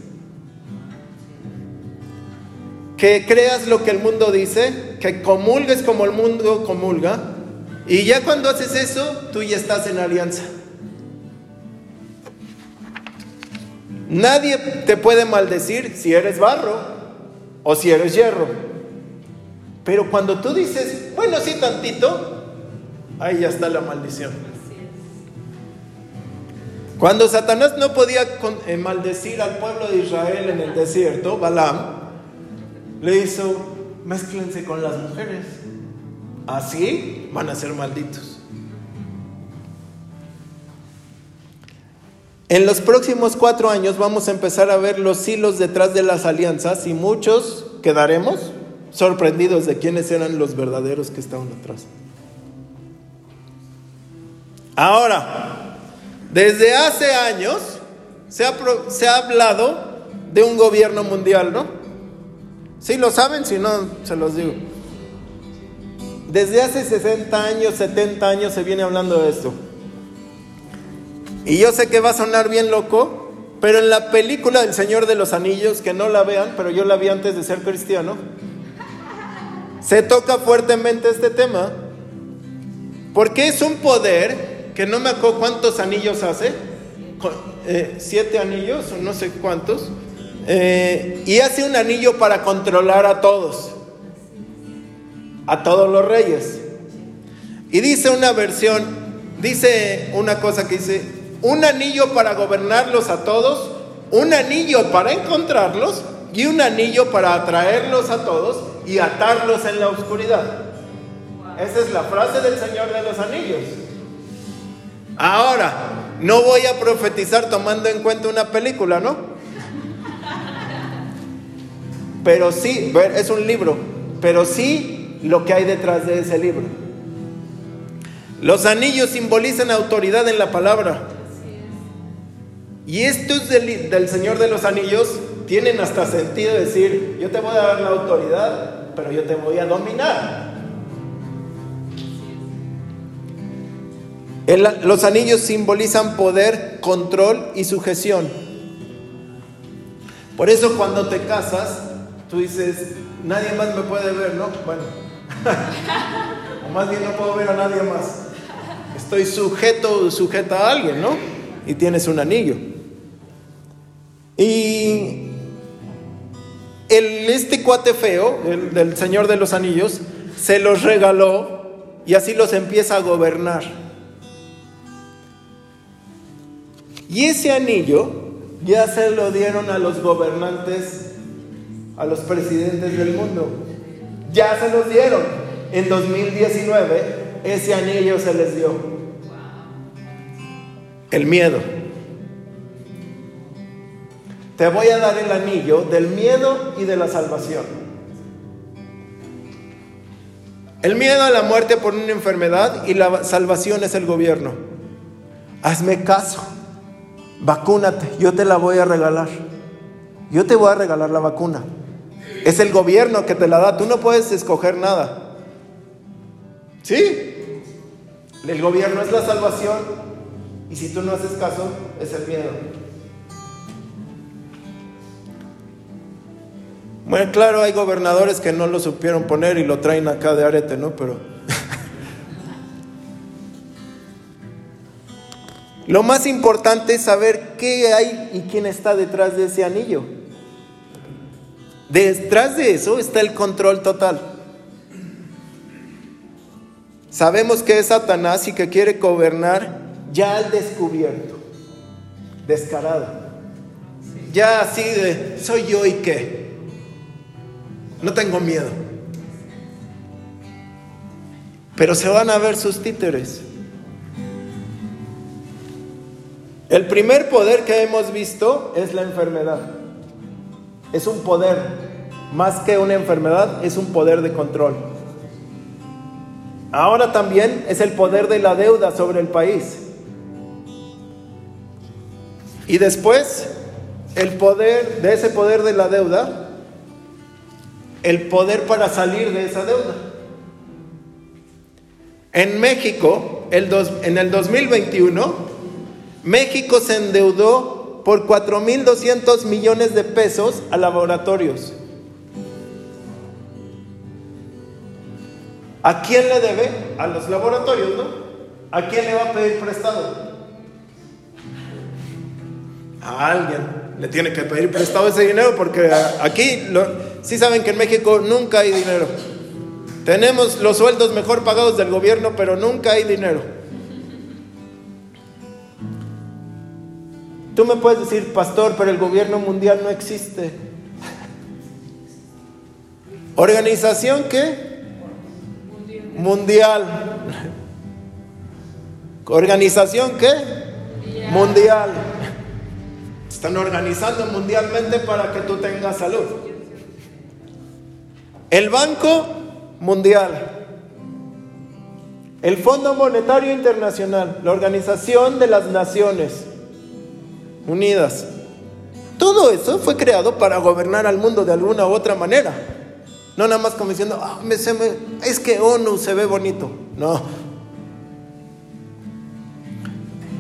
que creas lo que el mundo dice, que comulgues como el mundo comulga, y ya cuando haces eso, tú ya estás en alianza. Nadie te puede maldecir si eres barro o si eres hierro. Pero cuando tú dices, bueno, sí, tantito, ahí ya está la maldición. Cuando Satanás no podía eh, maldecir al pueblo de Israel en el desierto, Balaam, le hizo, mezclense con las mujeres. Así van a ser malditos. En los próximos cuatro años vamos a empezar a ver los hilos detrás de las alianzas y muchos quedaremos sorprendidos de quiénes eran los verdaderos que estaban atrás. Ahora, desde hace años se ha, hablado de un gobierno mundial, ¿no? Si lo saben, si no, se los digo. Desde hace 60 años, 70 años se viene hablando de esto. Y yo sé que va a sonar bien loco, pero en la película del Señor de los Anillos, que no la vean, pero yo la vi antes de ser cristiano, se toca fuertemente este tema, porque es un poder que no me acuerdo cuántos anillos hace, eh, siete anillos o no sé cuántos, eh, y hace un anillo para controlar a todos, a todos los reyes. Y dice una versión, dice una cosa que dice, un anillo para gobernarlos a todos, un anillo para encontrarlos y un anillo para atraerlos a todos y atarlos en la oscuridad. Esa es la frase del Señor de los Anillos. Ahora, no voy a profetizar tomando en cuenta una película, ¿no? pero sí, es un libro, pero sí lo que hay detrás de ese libro. Los anillos simbolizan autoridad en la palabra. Y estos del, del Señor de los Anillos tienen hasta sentido decir, yo te voy a dar la autoridad, pero yo te voy a dominar. Los anillos simbolizan poder, control y sujeción. Por eso cuando te casas, tú dices, nadie más me puede ver, ¿no? Bueno, *laughs* o más bien no puedo ver a nadie más. estoy sujeto, sujeta a alguien, ¿no? Y tienes un anillo. Y el, este cuate feo, el del Señor de los Anillos, se los regaló y así los empieza a gobernar. Y ese anillo ya se lo dieron a los gobernantes, a los presidentes del mundo. Ya se los dieron. En 2019 ese anillo se les dio. El miedo. Te voy a dar el anillo del miedo y de la salvación. El miedo a la muerte por una enfermedad y la salvación es el gobierno. Hazme caso, vacúnate, yo te la voy a regalar. Yo te voy a regalar la vacuna. Es el gobierno que te la da, tú no puedes escoger nada. ¿Sí? El gobierno es la salvación y si tú no haces caso, es el miedo. Bueno, claro, hay gobernadores que no lo supieron poner y lo traen acá de arete, ¿no? Pero lo más importante es saber qué hay y quién está detrás de ese anillo. Detrás de eso está el control total. Sabemos que es Satanás y que quiere gobernar ya al descubierto, descarado. Ya así de, soy yo y qué. No tengo miedo. Pero se van a ver sus títeres. El primer poder que hemos visto es la enfermedad. Es un poder, más que una enfermedad, es un poder de control. Ahora también es el poder de la deuda sobre el país. Y después, el poder de ese poder de la deuda el poder para salir de esa deuda. En México, el en el 2021, México se endeudó por 4.200 millones de pesos a laboratorios. ¿A quién le debe? A los laboratorios, ¿no? ¿A quién le va a pedir prestado? A alguien le tiene que pedir prestado ese dinero porque aquí lo, sí saben que en México nunca hay dinero. Tenemos los sueldos mejor pagados del gobierno, pero nunca hay dinero. Tú me puedes decir, pastor, pero el gobierno mundial no existe. ¿Organización qué? Mundial. ¿Organización qué? Mundial. Están organizando mundialmente para que tú tengas salud. El Banco Mundial, el Fondo Monetario Internacional, la Organización de las Naciones Unidas. Todo eso fue creado para gobernar al mundo de alguna u otra manera. No nada más como diciendo, ah, es que ONU se ve bonito. No,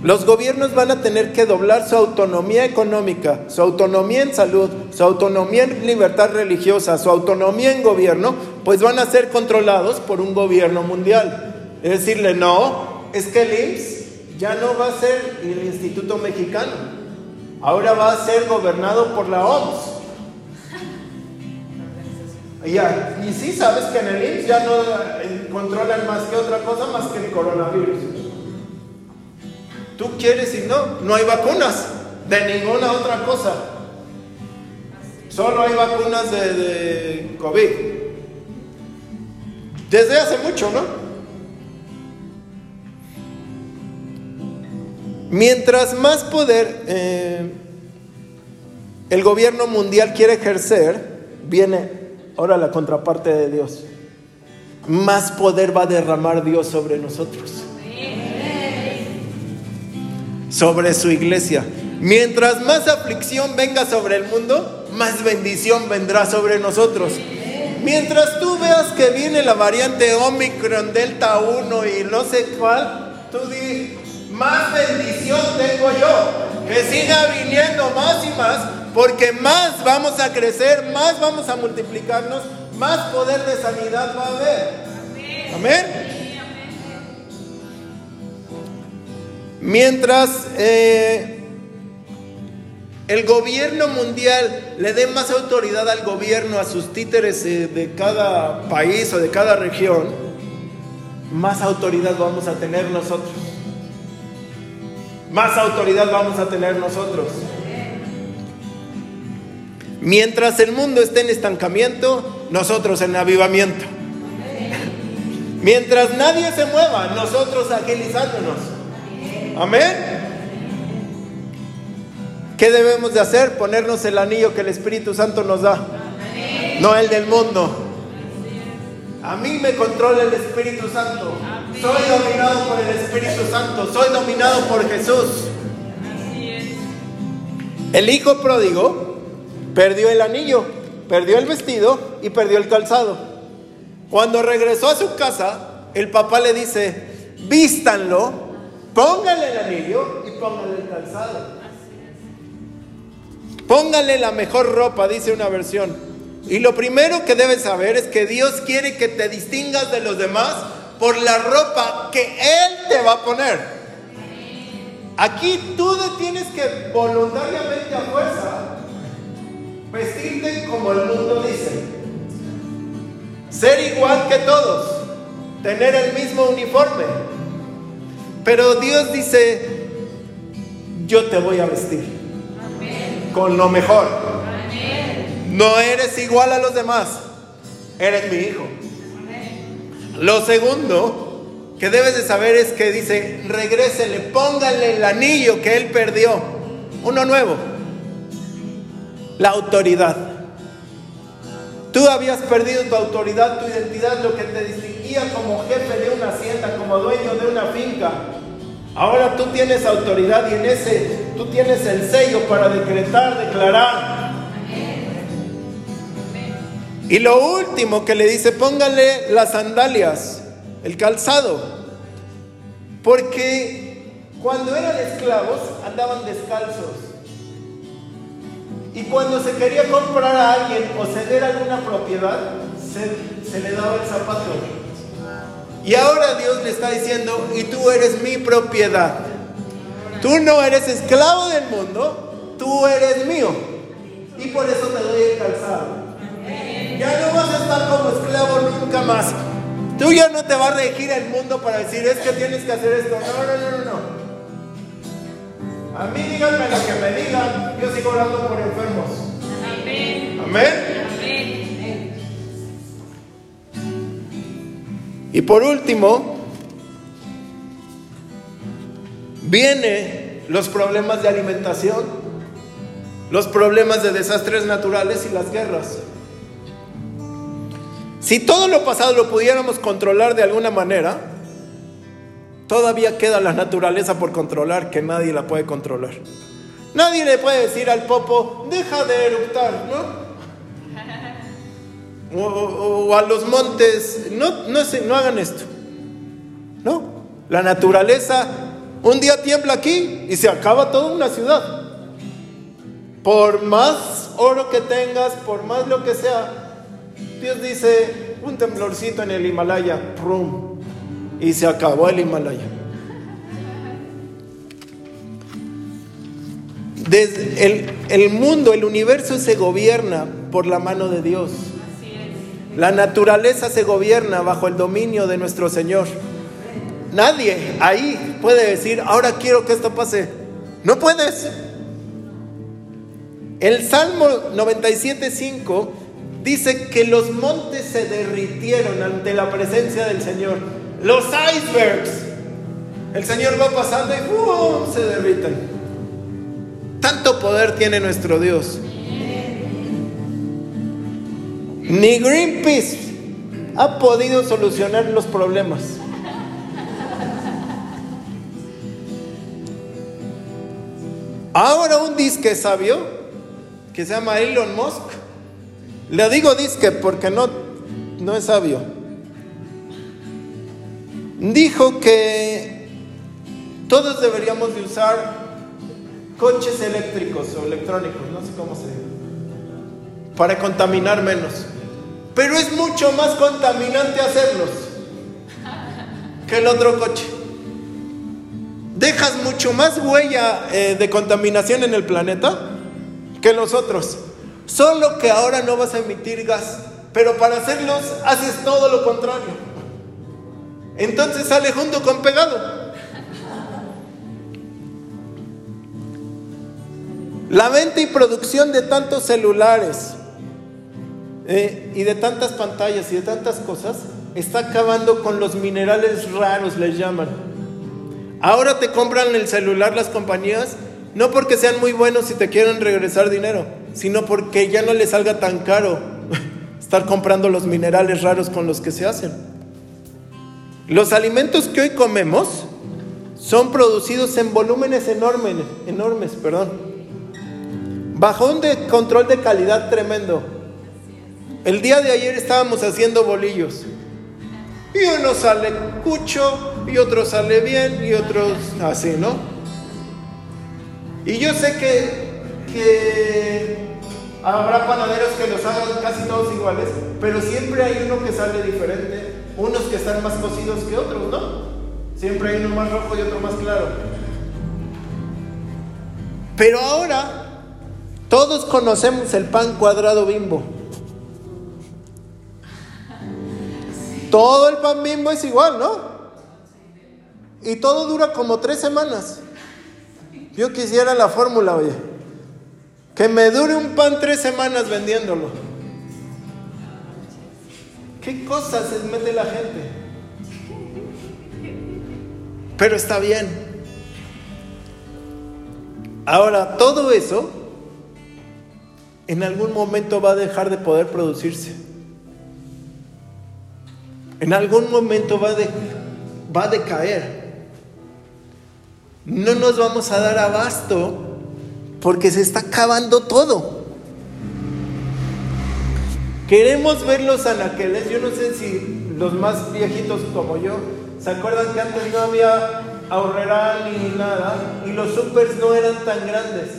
los gobiernos van a tener que doblar su autonomía económica, su autonomía en salud, su autonomía en libertad religiosa, su autonomía en gobierno, pues van a ser controlados por un gobierno mundial. Es decirle, no, es que el IMSS ya no va a ser el Instituto Mexicano, ahora va a ser gobernado por la OMS. y sí sabes que en el IMSS ya no eh, controlan más que otra cosa más que el coronavirus. Tú quieres y no, no hay vacunas de ninguna otra cosa. Solo hay vacunas de, COVID. Desde hace mucho, ¿no? Mientras más poder eh, el gobierno mundial quiere ejercer, viene ahora la contraparte de Dios. Más poder va a derramar Dios sobre nosotros sobre su iglesia. Mientras más aflicción venga sobre el mundo, más bendición vendrá sobre nosotros. Mientras tú veas que viene la variante Omicron, Delta 1 y no sé cuál, tú di, más bendición tengo yo. Que siga viniendo más y más, porque más vamos a crecer, más vamos a multiplicarnos, más poder de sanidad va a haber. Amén. Mientras eh, el gobierno mundial le dé más autoridad al gobierno, a sus títeres eh, de cada país o de cada región, más autoridad vamos a tener nosotros. Más autoridad vamos a tener nosotros. Mientras el mundo esté en estancamiento, nosotros en avivamiento. Mientras nadie se mueva, nosotros agilizándonos. Amén. ¿Qué debemos de hacer? Ponernos el anillo que el Espíritu Santo nos da. No el del mundo. A mí me controla el Espíritu Santo. Soy dominado por el Espíritu Santo. Soy dominado por Jesús. El hijo pródigo perdió el anillo, perdió el vestido y perdió el calzado. Cuando regresó a su casa, el papá le dice, vístanlo, póngale el anillo y póngale el calzado. Póngale la mejor ropa, dice una versión. Y lo primero que debes saber es que Dios quiere que te distingas de los demás por la ropa que Él te va a poner. Aquí tú tienes que voluntariamente a fuerza vestirte como el mundo dice. Ser igual que todos. Tener el mismo uniforme. Pero Dios dice, yo te voy a vestir con lo mejor. No eres igual a los demás. Eres mi hijo. Lo segundo que debes de saber es que dice, regrésele, póngale el anillo que él perdió. Uno nuevo. La autoridad. Tú habías perdido tu autoridad, tu identidad, lo que te distinguía como jefe de una hacienda, como dueño de una finca. Ahora tú tienes autoridad y en ese tú tienes el sello para decretar, declarar. Y lo último que le dice, póngale las sandalias, el calzado. Porque cuando eran esclavos andaban descalzos. Y cuando se quería comprar a alguien o ceder alguna propiedad, se, le daba el zapato. Y ahora Dios le está diciendo, y tú eres mi propiedad. Tú no eres esclavo del mundo, tú eres mío. Y por eso te doy el calzado. Ya no vas a estar como esclavo nunca más. Tú ya no te va a regir el mundo para decir, es que tienes que hacer esto. No, no, no, no, no. A mí díganme lo que me digan, yo sigo orando por enfermos. Amén. Amén. Amén. Y por último, vienen los problemas de alimentación, los problemas de desastres naturales y las guerras. Si todo lo pasado lo pudiéramos controlar de alguna manera, todavía queda la naturaleza por controlar que nadie la puede controlar. Nadie le puede decir al popo, deja de eructar, ¿no? *laughs* O, o- o a los montes, no, no, se- no hagan esto. No, la naturaleza, un día tiembla aquí y se acaba toda una ciudad. Por más oro que tengas, por más lo que sea, Dios dice, un temblorcito en el Himalaya, ¡prum! y se acabó el Himalaya. El, el mundo, el universo se gobierna por la mano de Dios. La naturaleza se gobierna bajo el dominio de nuestro Señor. Nadie ahí puede decir, ahora quiero que esto pase. No puedes. El Salmo 97.5 dice que los montes se derritieron ante la presencia del Señor. Los icebergs. El Señor va pasando y ¡pum! se derriten. Tanto poder tiene nuestro Dios. Ni Greenpeace ha podido solucionar los problemas. Ahora un disque sabio que se llama Elon Musk, le digo disque porque no, no es sabio, dijo que todos deberíamos de usar coches eléctricos o electrónicos, no sé cómo se dice, para contaminar menos. Pero es mucho más contaminante hacerlos que el otro coche. dejas mucho más huella eh, de contaminación en el planeta que nosotros. Solo que ahora no vas a emitir gas, pero para hacerlos haces todo lo contrario. Entonces sale junto con pegado. La venta y producción de tantos celulares eh, y de tantas pantallas y de tantas cosas está acabando con los minerales raros, les llaman. Ahora te compran el celular las compañías, no porque sean muy buenos y te quieren regresar dinero, sino porque ya no les salga tan caro *laughs* estar comprando los minerales raros con los que se hacen. Los alimentos que hoy comemos son producidos en volúmenes enormes, enormes, perdón, bajo un control de calidad tremendo. El día de ayer estábamos haciendo bolillos y uno sale cucho y otro sale bien y otros así, ¿no? Y yo sé que, que habrá panaderos que los hagan casi todos iguales, pero siempre hay uno que sale diferente, unos que están más cocidos que otros, ¿no? Siempre hay uno más rojo y otro más claro. Pero ahora todos conocemos el pan cuadrado bimbo. Todo el pan bimbo es igual, ¿no? Y todo dura como tres semanas. Yo quisiera la fórmula, oye. Que me dure un pan tres semanas vendiéndolo. ¿Qué cosas se mete la gente? Pero está bien. Ahora, todo eso en algún momento va a dejar de poder producirse. En algún momento va, de, va a decaer. No nos vamos a dar abasto porque se está acabando todo. Queremos ver los anaqueles. Yo no sé si los más viejitos como yo se acuerdan que antes no había ahorrera ni nada y los supers no eran tan grandes.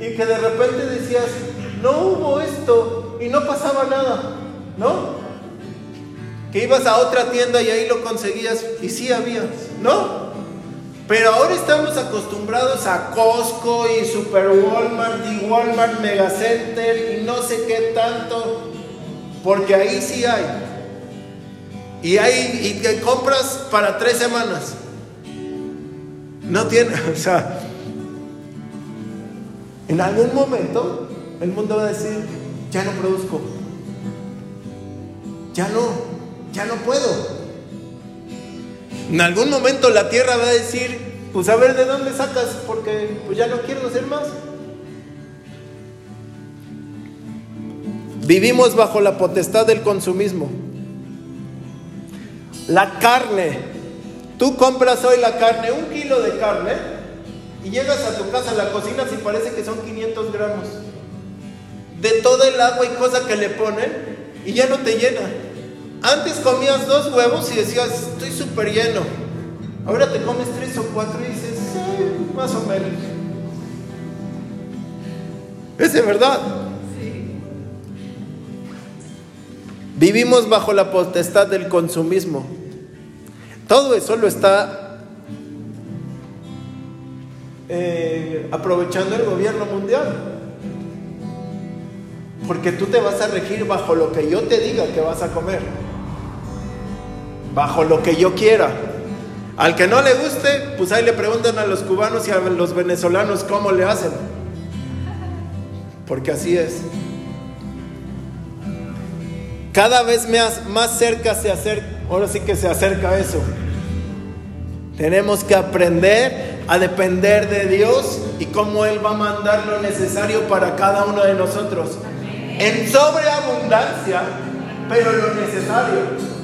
Y que de repente decías, no hubo esto y no pasaba nada, ¿no? que ibas a otra tienda y ahí lo conseguías y sí había, ¿no? Pero ahora estamos acostumbrados a Costco y Super Walmart y Walmart Megacenter y no sé qué tanto, porque ahí sí hay. Y hay y que compras para tres semanas. No tiene, *laughs* o sea, en algún momento el mundo va a decir, ya no produzco, ya no, ya no puedo. En algún momento la tierra va a decir, pues a ver de dónde sacas, porque pues ya no quiero hacer más. Vivimos bajo la potestad del consumismo. La carne. Tú compras hoy la carne, un kilo de carne, y llegas a tu casa, la cocina y parece que son 500 gramos. De todo el agua y cosa que le ponen, y ya no te llena. Antes comías dos huevos y decías, estoy súper lleno. Ahora te comes tres o cuatro y dices, más o menos. Es de verdad. Vivimos bajo la potestad del consumismo. Todo eso lo está eh, aprovechando el gobierno mundial. Porque tú te vas a regir bajo lo que yo te diga que vas a comer bajo lo que yo quiera. Al que no le guste, pues ahí le preguntan a los cubanos y a los venezolanos cómo le hacen. Porque así es. Cada vez más cerca se acerca, ahora sí que se acerca eso. Tenemos que aprender a depender de Dios y cómo Él va a mandar lo necesario para cada uno de nosotros. En sobreabundancia, pero lo necesario.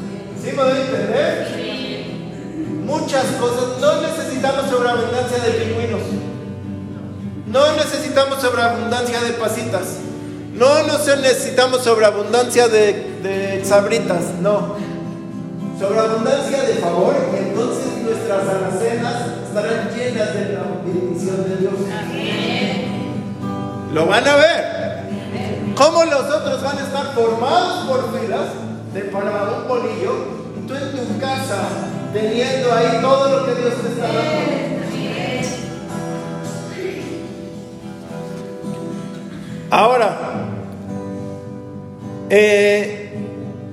¿Sí me a entender? Muchas cosas. No necesitamos sobreabundancia de pingüinos. No necesitamos sobreabundancia de pasitas. No necesitamos sobreabundancia de, sabritas. No. Sobreabundancia de favor. Y entonces nuestras alacenas estarán llenas de la bendición de Dios. Lo van a ver. ¿Cómo los otros van a estar formados por filas? De para un bolillo, y tú en tu casa teniendo ahí todo lo que Dios te está dando. Ahora, eh,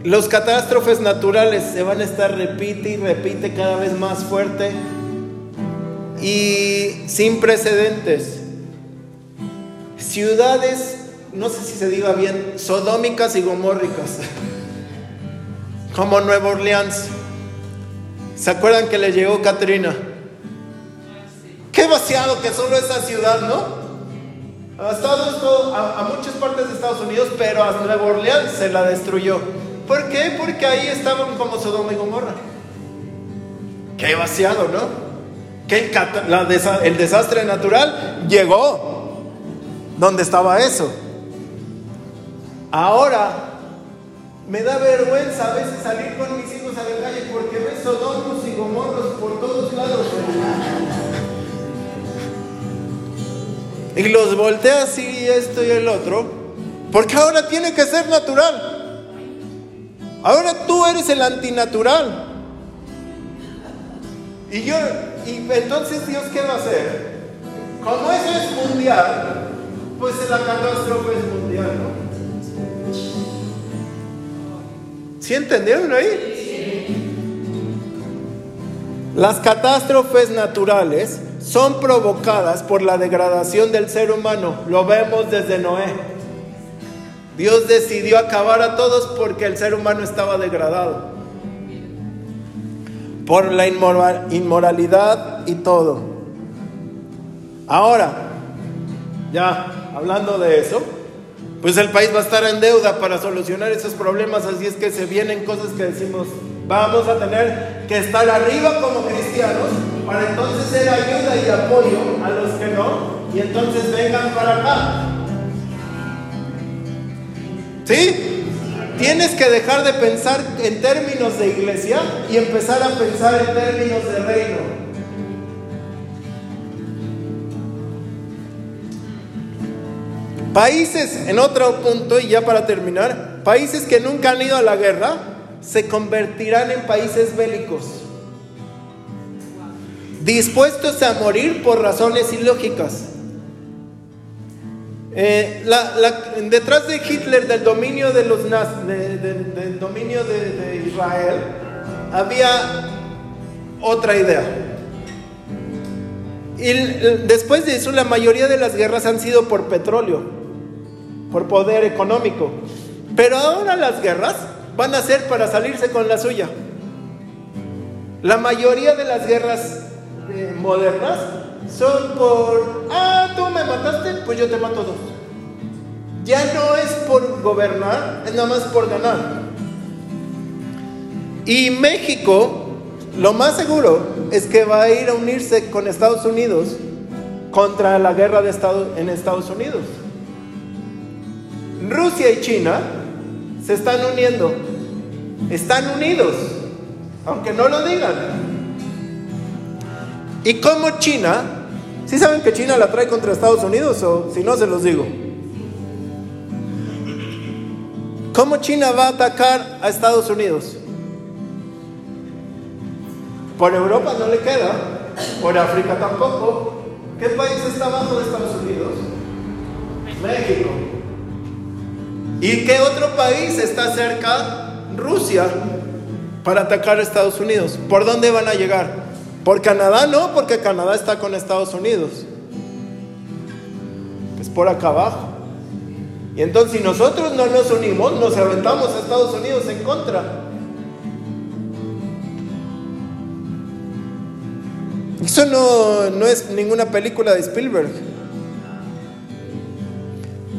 los catástrofes naturales se van a estar repite y repite cada vez más fuerte y sin precedentes. Ciudades, no sé si se diga bien, sodómicas y gomórricas, *laughs* como Nueva Orleans. ¿Se acuerdan que le llegó Katrina? Qué vaciado que solo esa ciudad, ¿no? Ha estado a, a, muchas partes de Estados Unidos, pero a Nueva Orleans se la destruyó. ¿Por qué? Porque ahí estaban como Sodoma y Gomorra. Qué vaciado, ¿no? Que el, el desastre natural llegó donde estaba eso. Ahora, me da vergüenza a veces salir con mis hijos a la calle porque ves sodomos y gomorros por todos lados. Y los voltea así, esto y el otro, porque ahora tiene que ser natural. Ahora tú eres el antinatural. Y yo, y entonces Dios qué va a hacer? Como eso es mundial, pues la catástrofe es mundial, ¿no? ¿Sí entendieron ahí? Las catástrofes naturales son provocadas por la degradación del ser humano. Lo vemos desde Noé. Dios decidió acabar a todos porque el ser humano estaba degradado. Por la inmoralidad y todo. Ahora, ya hablando de eso, pues el país va a estar en deuda para solucionar esos problemas, así es que se vienen cosas que decimos, vamos a tener que estar arriba como cristianos para entonces ser ayuda y apoyo a los que no, y entonces vengan para acá. ¿Sí? Tienes que dejar de pensar en términos de iglesia y empezar a pensar en términos de reino. Países, en otro punto, y ya para terminar, países que nunca han ido a la guerra se convertirán en países bélicos, dispuestos a morir por razones ilógicas. Eh, detrás de Hitler, del dominio de los del dominio de Israel, había otra idea. Y después de eso, la mayoría de las guerras han sido por petróleo por poder económico. Pero ahora las guerras van a ser para salirse con la suya. La mayoría de las guerras eh, modernas son por, ah, tú me mataste, pues yo te mato dos. Ya no es por gobernar, es nada más por ganar. Y México, lo más seguro es que va a ir a unirse con Estados Unidos contra la guerra de Estado, en Estados Unidos. Rusia y China se están uniendo. Están unidos, aunque no lo digan. Y como China, ¿sí saben que China la trae contra Estados Unidos o si no se los digo? ¿Cómo China va a atacar a Estados Unidos? Por Europa no le queda, por África tampoco. ¿Qué país está abajo de Estados Unidos? México. ¿Y qué otro país está cerca? Rusia, para atacar a Estados Unidos. ¿Por dónde van a llegar? ¿Por Canadá? No, porque Canadá está con Estados Unidos. Es por acá abajo. Y entonces si nosotros no nos unimos, nos aventamos a Estados Unidos en contra. Eso no, no es ninguna película de Spielberg.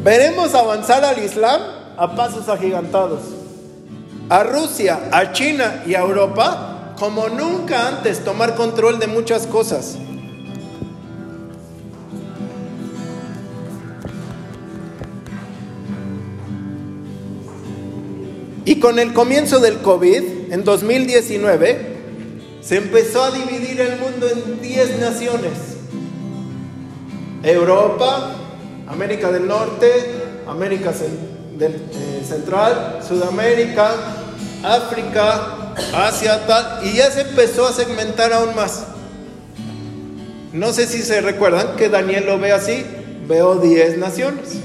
Veremos avanzar al Islam a pasos agigantados. A Rusia, a China y a Europa como nunca antes tomar control de muchas cosas. Y con el comienzo del COVID, en 2019, se empezó a dividir el mundo en 10 naciones. Europa, América del Norte, América eh, Central, Sudamérica, África, Asia, tal, y ya se empezó a segmentar aún más. No sé si se recuerdan que Daniel lo ve así, veo 10 naciones.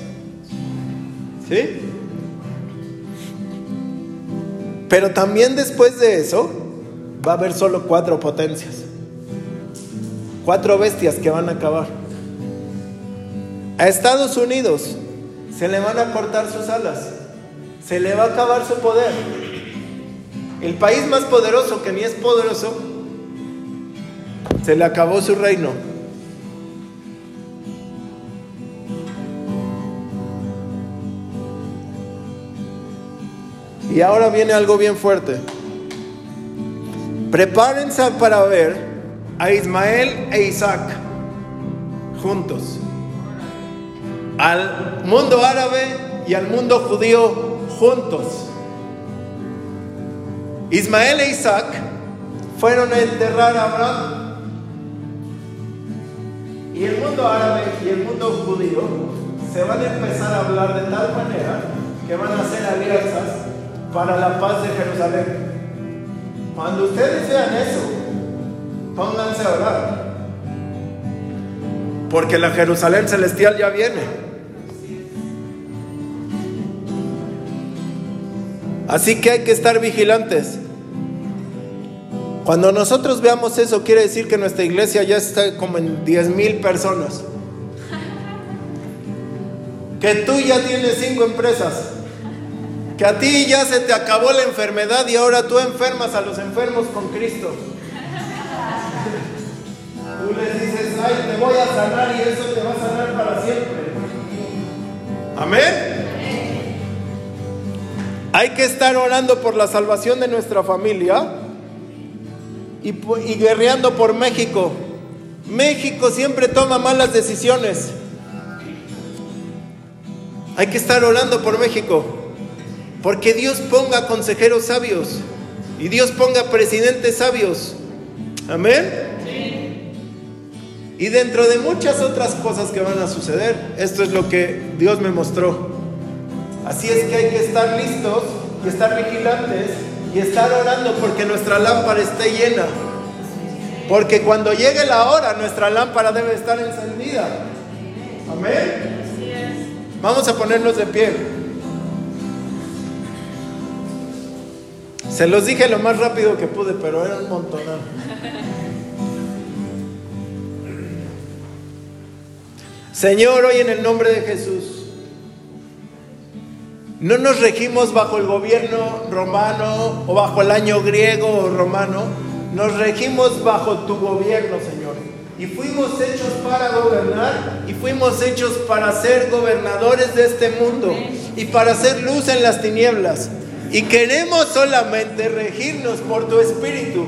¿Sí? Pero también después de eso va a haber solo cuatro potencias. Cuatro bestias que van a acabar. A Estados Unidos se le van a cortar sus alas. Se le va a acabar su poder. El país más poderoso que ni es poderoso, se le acabó su reino. Y ahora viene algo bien fuerte. Prepárense para ver a Ismael e Isaac juntos. Al mundo árabe y al mundo judío juntos. Ismael e Isaac fueron a enterrar a Abraham. Y el mundo árabe y el mundo judío se van a empezar a hablar de tal manera que van a hacer alianzas para la paz de Jerusalén. Cuando ustedes vean eso, pónganse a orar. Porque la Jerusalén celestial ya viene. Así que hay que estar vigilantes. Cuando nosotros veamos eso, quiere decir que nuestra iglesia ya está como en 10 mil personas. Que tú ya tienes cinco empresas. Que a ti ya se te acabó la enfermedad y ahora tú enfermas a los enfermos con Cristo. Tú les dices, ay, te voy a sanar y eso te va a sanar para siempre. Amén. Hay que estar orando por la salvación de nuestra familia y, y guerreando por México. México siempre toma malas decisiones. Hay que estar orando por México. Porque Dios ponga consejeros sabios y Dios ponga presidentes sabios. Amén. Y dentro de muchas otras cosas que van a suceder, esto es lo que Dios me mostró. Así es que hay que estar listos y estar vigilantes y estar orando porque nuestra lámpara esté llena. Porque cuando llegue la hora, nuestra lámpara debe estar encendida. Amén. Vamos a ponernos de pie. Se los dije lo más rápido que pude, pero era un montón. Señor, hoy en el nombre de Jesús, no nos regimos bajo el gobierno romano o bajo el año griego o romano, nos regimos bajo tu gobierno, Señor. Y fuimos hechos para gobernar y fuimos hechos para ser gobernadores de este mundo y para hacer luz en las tinieblas. Y queremos solamente regirnos por tu espíritu.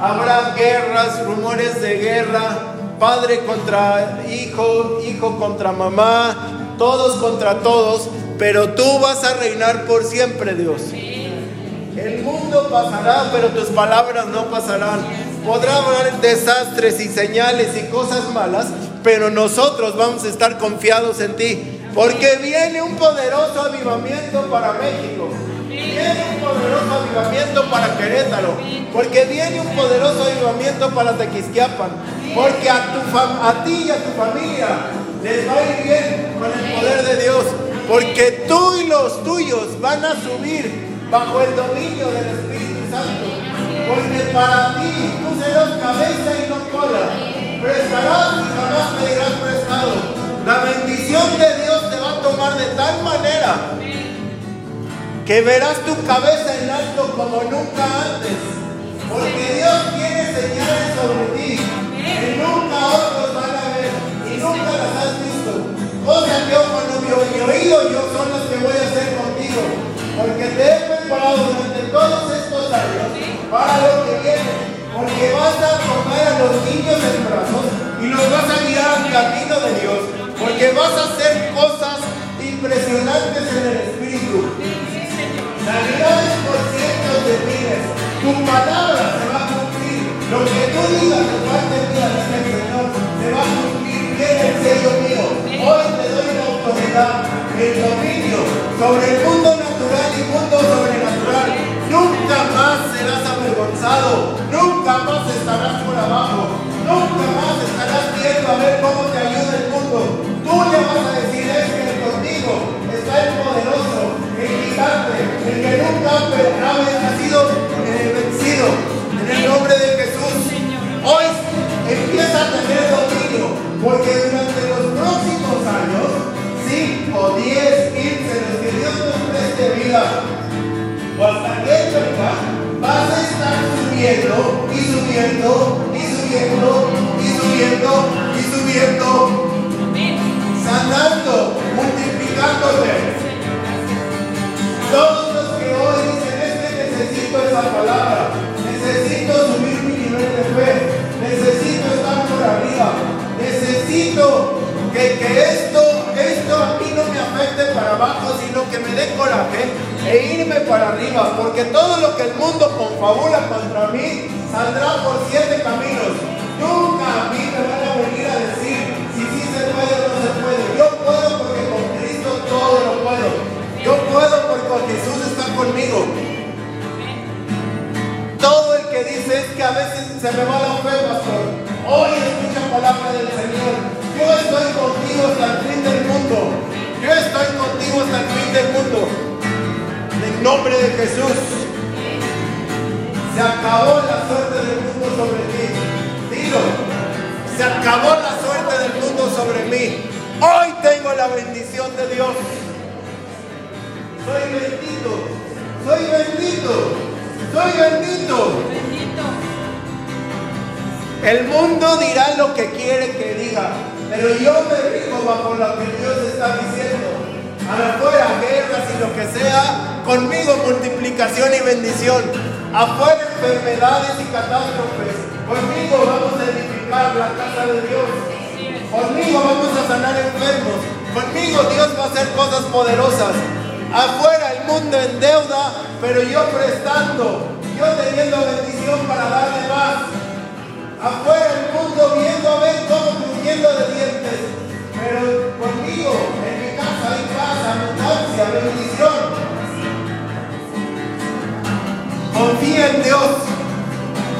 Habrá guerras, rumores de guerra, padre contra hijo, hijo contra mamá, todos contra todos, pero tú vas a reinar por siempre, Dios. El mundo pasará, pero tus palabras no pasarán. Podrá haber desastres y señales y cosas malas, pero nosotros vamos a estar confiados en ti. Porque viene un poderoso avivamiento para México. Viene un poderoso avivamiento para Querétaro. Porque viene un poderoso avivamiento para Tequisquiapan. Porque a, tu a ti y a tu familia les va a ir bien con el poder de Dios. Porque tú y los tuyos van a subir bajo el dominio del Espíritu Santo. Porque para ti tú serás cabeza y no cola. Prestarás y jamás pedirás prestado. La bendición de Dios te va a tomar de tal manera que verás tu cabeza en alto Porque vas a tomar a los niños en brazos y los vas a guiar al camino de Dios porque vas a hacer cosas impresionantes en el Espíritu. Sanidades por cientos de miles. Tu palabra se va a cumplir. Lo que tú digas de parte mía, dice el Señor, se va a cumplir. Viene el sello mío. Hoy te doy la autoridad, el dominio sobre el mundo natural y mundo sobrenatural avanzado, nunca más estarás por abajo, nunca más estarás viendo a ver cómo te ayuda el mundo. Tú le vas a decir, es que contigo está el poderoso, el gigante, el que nunca ha sido eh, vencido. En el nombre de Jesús, hoy empieza a tener dominio, porque durante los próximos años, 5, 10, 15, los que Dios nos preste vida, vas a estar subiendo y subiendo y subiendo y subiendo y subiendo, sanando, multiplicándote. Todos los que hoy dicen es que necesito esa palabra, necesito subir mi nivel de fe, necesito estar por arriba, necesito que, que esto, esto a mí no me afecte para abajo, sino que me dé coraje e irme para arriba, porque todo lo que el mundo confabula contra mí saldrá por siete caminos. Nunca a mí me van a venir a decir si sí se puede o no se puede. Yo puedo porque con Cristo todo lo puedo. Yo puedo porque Jesús está conmigo. Todo el que dice es que a veces se me va la fe, pastor. Hoy escucha palabra del Señor. Yo estoy contigo hasta el fin del mundo. Yo estoy contigo hasta el fin del mundo. Nombre de Jesús. Se acabó la suerte del mundo sobre ti. Dilo. Se acabó la suerte del mundo sobre mí. Hoy tengo la bendición de Dios. Soy bendito. Soy bendito. Soy bendito. El mundo dirá lo que quiere que diga, pero yo me rijo bajo lo que Dios está diciendo. Afuera guerras y lo que sea, conmigo multiplicación y bendición. Afuera enfermedades y catástrofes. Conmigo vamos a edificar la casa de Dios. Conmigo vamos a sanar enfermos. Conmigo Dios va a hacer cosas poderosas. Afuera el mundo en deuda, pero yo prestando, yo teniendo bendición para darle más. Afuera el mundo viendo a ver cómo creciendo de dientes, pero conmigo en mi casa hay paz, abundancia, bendición. Confía en Dios,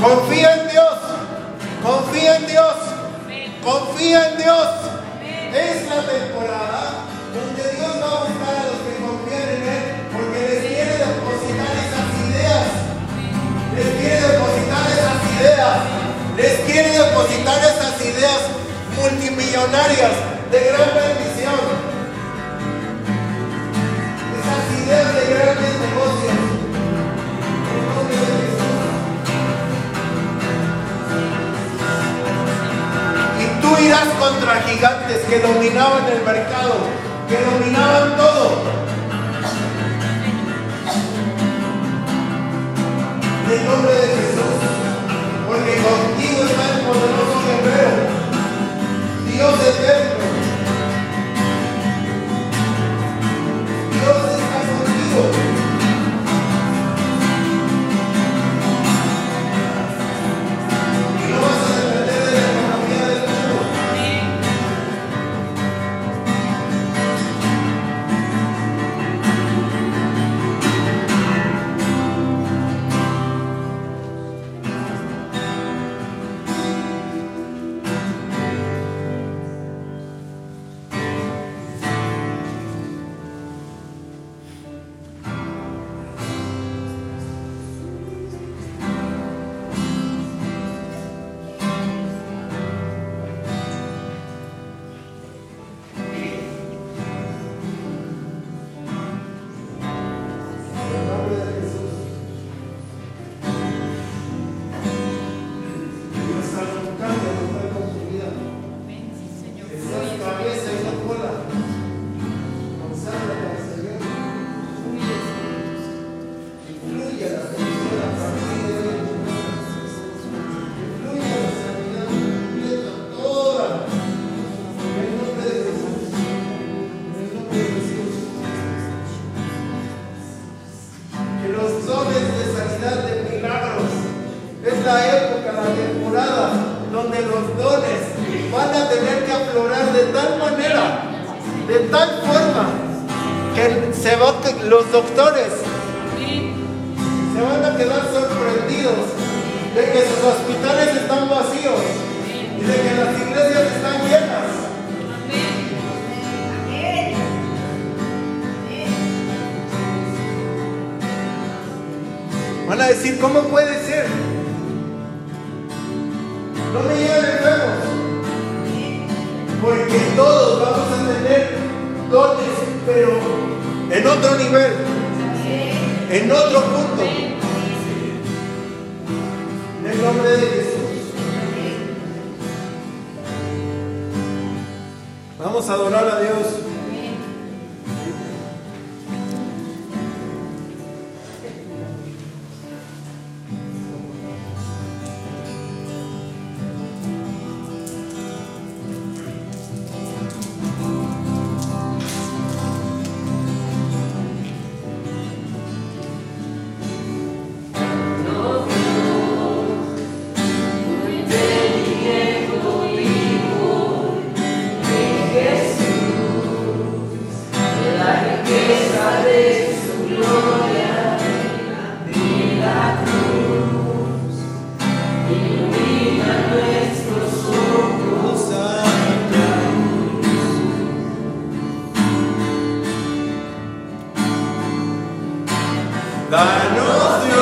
confía en Dios, confía en Dios, confía en Dios. Es la temporada donde Dios va a buscar a los que confían en Él, porque les quiere depositar esas ideas, les quiere depositar esas ideas, les quiere depositar esas ideas multimillonarias de gran bendición, esas ideas de grandes negocios. Y tú irás contra gigantes que dominaban el mercado, que dominaban todo. En nombre de Jesús, porque contigo está el poderoso guerrero, Dios eterno. Danos Dios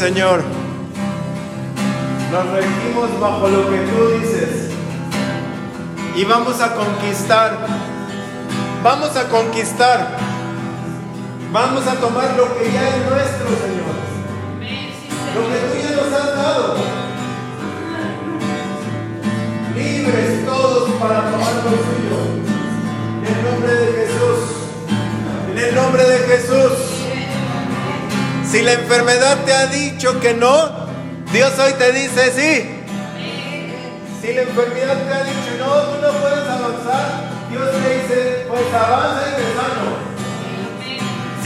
Señor.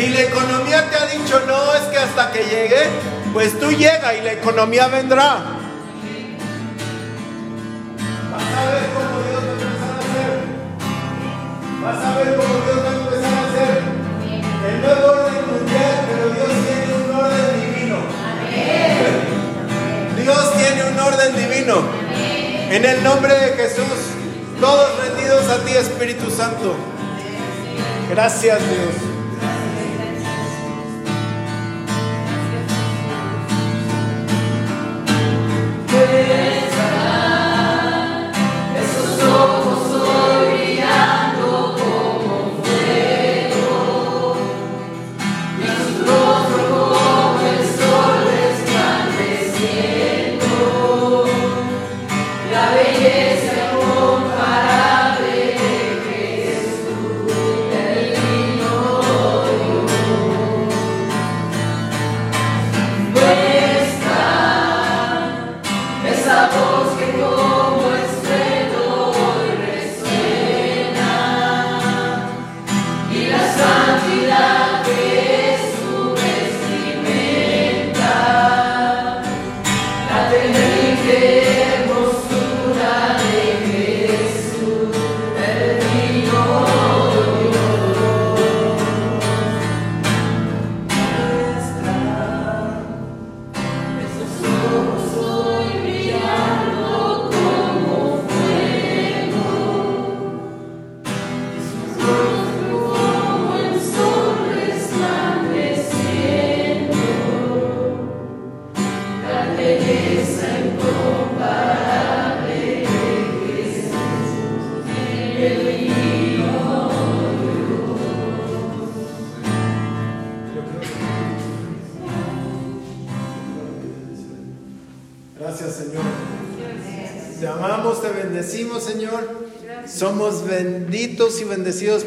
Si la economía te ha dicho no, es que hasta que llegue, pues tú llega y la economía vendrá. Vas a ver cómo Dios va a empezar a hacer. Vas a ver cómo Dios va a empezar a hacer. El nuevo orden mundial, pero Dios tiene un orden divino. Dios tiene un orden divino. En el nombre de Jesús, todos rendidos a ti, Espíritu Santo. Gracias, Dios. Gracias,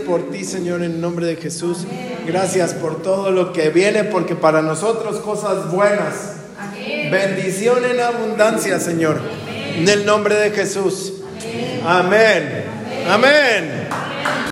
por ti, Señor, en el nombre de Jesús. Gracias por todo lo que viene, porque para nosotros cosas buenas. Bendición en abundancia, Señor. En el nombre de Jesús. Amén. Amén.